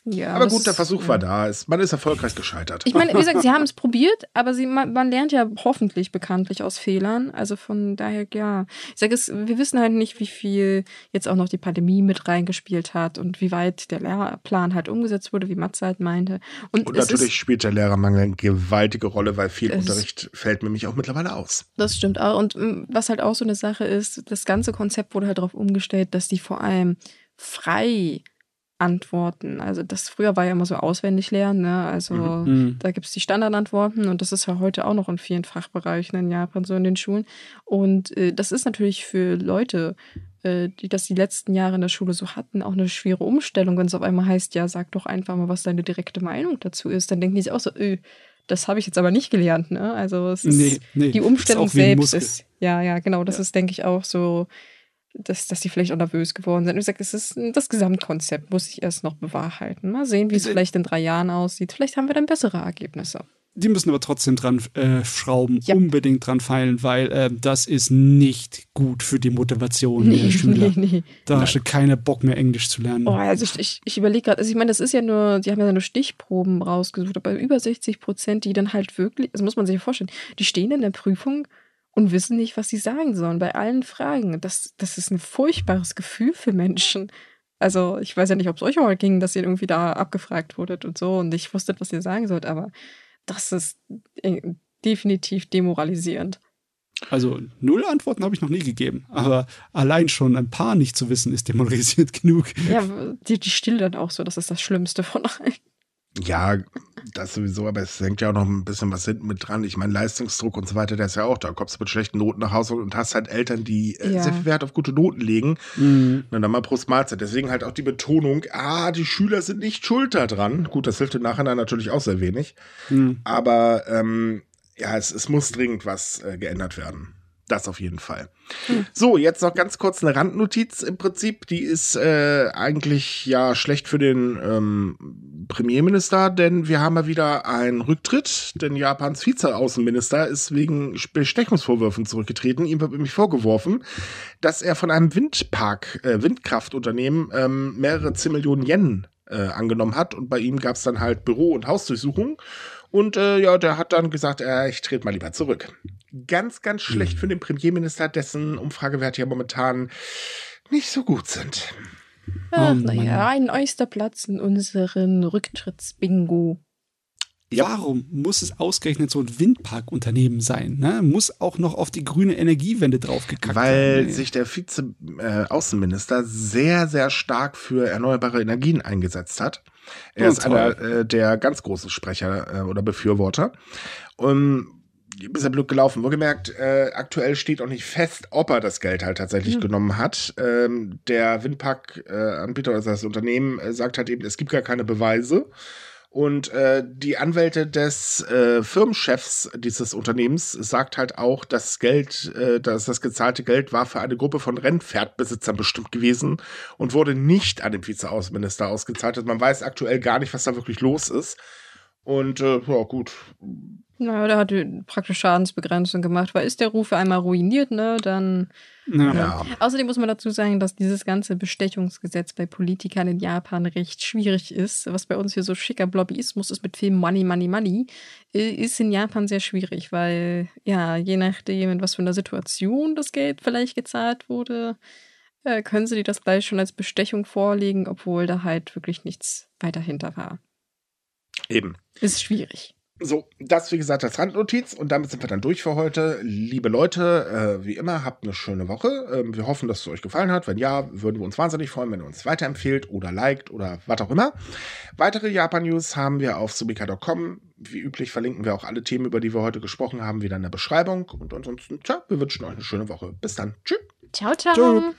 Ja, aber gut, der Versuch ist, war da. Man ist erfolgreich gescheitert. Ich meine, wie gesagt, sie haben es probiert, aber sie, man, man, lernt ja hoffentlich bekanntlich aus Fehlern. Also von daher, ja. Ich sage es, wir wissen halt nicht, wie viel jetzt auch noch die Pandemie mit reingespielt hat und wie weit der Lehrplan halt umgesetzt wurde, wie Matze halt meinte. Und, und natürlich ist, spielt der Lehrermangel eine gewaltige Rolle, weil viel Unterricht fällt nämlich auch mittlerweile aus. Das stimmt auch. Und mm, was halt auch so eine Sache ist, das ganze Konzept wurde halt darauf umgestellt, dass die vor allem frei Antworten. Also das früher war ja immer so auswendig lernen, ne? Also mhm. mhm. da gibt es die Standardantworten und das ist ja heute auch noch in vielen Fachbereichen in Japan so in den Schulen. Und äh, das ist natürlich für Leute, äh, die das die letzten Jahre in der Schule so hatten, auch eine schwere Umstellung, wenn es auf einmal heißt, ja, sag doch einfach mal, was deine direkte Meinung dazu ist. Dann denken die sich auch so, öh, das habe ich jetzt aber nicht gelernt, ne? Also es ist nee, nee, die Umstellung ist selbst ist, Ja, ja, genau. Das ja. ist, denke ich, auch so, dass, dass die vielleicht auch nervös geworden sind. Und ich sage, es ist das Gesamtkonzept, muss ich erst noch bewahrheiten. Mal sehen, wie es vielleicht in drei Jahren aussieht. Vielleicht haben wir dann bessere Ergebnisse. Die müssen aber trotzdem dran äh, schrauben, ja. unbedingt dran feilen, weil äh, das ist nicht gut für die Motivation nee, der Schüler. Nee, nee. Da hast du keine Bock mehr, Englisch zu lernen. Oh, also ich, ich, ich überlege gerade, also ich meine, das ist ja nur, die haben ja nur Stichproben rausgesucht, aber über 60 Prozent, die dann halt wirklich, das muss man sich vorstellen, die stehen in der Prüfung und wissen nicht, was sie sagen sollen bei allen Fragen. Das, das ist ein furchtbares Gefühl für Menschen. Also ich weiß ja nicht, ob es euch auch ging, dass ihr irgendwie da abgefragt wurdet und so und nicht wusstet, was ihr sagen sollt, aber das ist äh, definitiv demoralisierend. Also null Antworten habe ich noch nie gegeben, aber allein schon ein paar nicht zu wissen, ist demoralisiert genug. Ja, die, die Stille dann auch so, das ist das Schlimmste von allen. Ja, das sowieso, aber es hängt ja auch noch ein bisschen was hinten mit dran. Ich meine, Leistungsdruck und so weiter, der ist ja auch da. Kommst du mit schlechten Noten nach Hause und hast halt Eltern, die äh, ja. sehr viel Wert auf gute Noten legen. Mhm. Und dann mal Prost Mahlzeit. Deswegen halt auch die Betonung, ah, die Schüler sind nicht schuld daran. Gut, das hilft im Nachhinein natürlich auch sehr wenig. Mhm. Aber ähm, ja, es, es muss dringend was äh, geändert werden. Das auf jeden Fall. Hm. So, jetzt noch ganz kurz eine Randnotiz im Prinzip. Die ist äh, eigentlich ja schlecht für den ähm, Premierminister, denn wir haben ja wieder einen Rücktritt. Denn Japans Vizeaußenminister ist wegen Bestechungsvorwürfen zurückgetreten. Ihm wird nämlich vorgeworfen, dass er von einem Windpark, äh, Windkraftunternehmen ähm, mehrere 10 Millionen Yen äh, angenommen hat. Und bei ihm gab es dann halt Büro- und Hausdurchsuchungen. Und äh, ja, der hat dann gesagt, äh, ich trete mal lieber zurück. Ganz, ganz schlecht mhm. für den Premierminister, dessen Umfragewerte ja momentan nicht so gut sind. Ach, oh, naja, ein Oysterplatz in unseren Rücktrittsbingo. Ja. Warum muss es ausgerechnet so ein Windparkunternehmen sein? Ne? Muss auch noch auf die grüne Energiewende draufgekackt Weil werden. sich der Vize-Außenminister äh, sehr, sehr stark für erneuerbare Energien eingesetzt hat. Er oh, ist toll. einer äh, der ganz großen Sprecher äh, oder Befürworter. Und ist ja blöd gelaufen. Wohlgemerkt, äh, aktuell steht auch nicht fest, ob er das Geld halt tatsächlich mhm. genommen hat. Ähm, der Windpark-Anbieter, äh, also das Unternehmen, äh, sagt halt eben, es gibt gar keine Beweise. Und äh, die Anwälte des äh, Firmenchefs dieses Unternehmens sagt halt auch, das Geld, äh, dass das gezahlte Geld war für eine Gruppe von Rennpferdbesitzern bestimmt gewesen und wurde nicht an den Vizeaußenminister ausgezahlt. Also man weiß aktuell gar nicht, was da wirklich los ist. Und äh, ja, gut, naja, der hat praktisch Schadensbegrenzung gemacht, weil ist der Ruf einmal ruiniert, ne, dann. Ja. ja. Außerdem muss man dazu sagen, dass dieses ganze Bestechungsgesetz bei Politikern in Japan recht schwierig ist. Was bei uns hier so schicker Lobbyismus ist mit viel Money, Money, Money, äh, ist in Japan sehr schwierig, weil, ja, je nachdem, in was für einer Situation das Geld vielleicht gezahlt wurde, äh, können sie dir das gleich schon als Bestechung vorlegen, obwohl da halt wirklich nichts weiter hinter war. Eben. Ist schwierig. So, das wie gesagt als Randnotiz und damit sind wir dann durch für heute. Liebe Leute, äh, wie immer, habt eine schöne Woche. Ähm, wir hoffen, dass es euch gefallen hat. Wenn ja, würden wir uns wahnsinnig freuen, wenn ihr uns weiterempfehlt oder liked oder was auch immer. Weitere Japan-News haben wir auf subika.com. Wie üblich verlinken wir auch alle Themen, über die wir heute gesprochen haben, wieder in der Beschreibung. Und ansonsten, tja, wir wünschen euch eine schöne Woche. Bis dann. Tschüss. Ciao, ciao. ciao.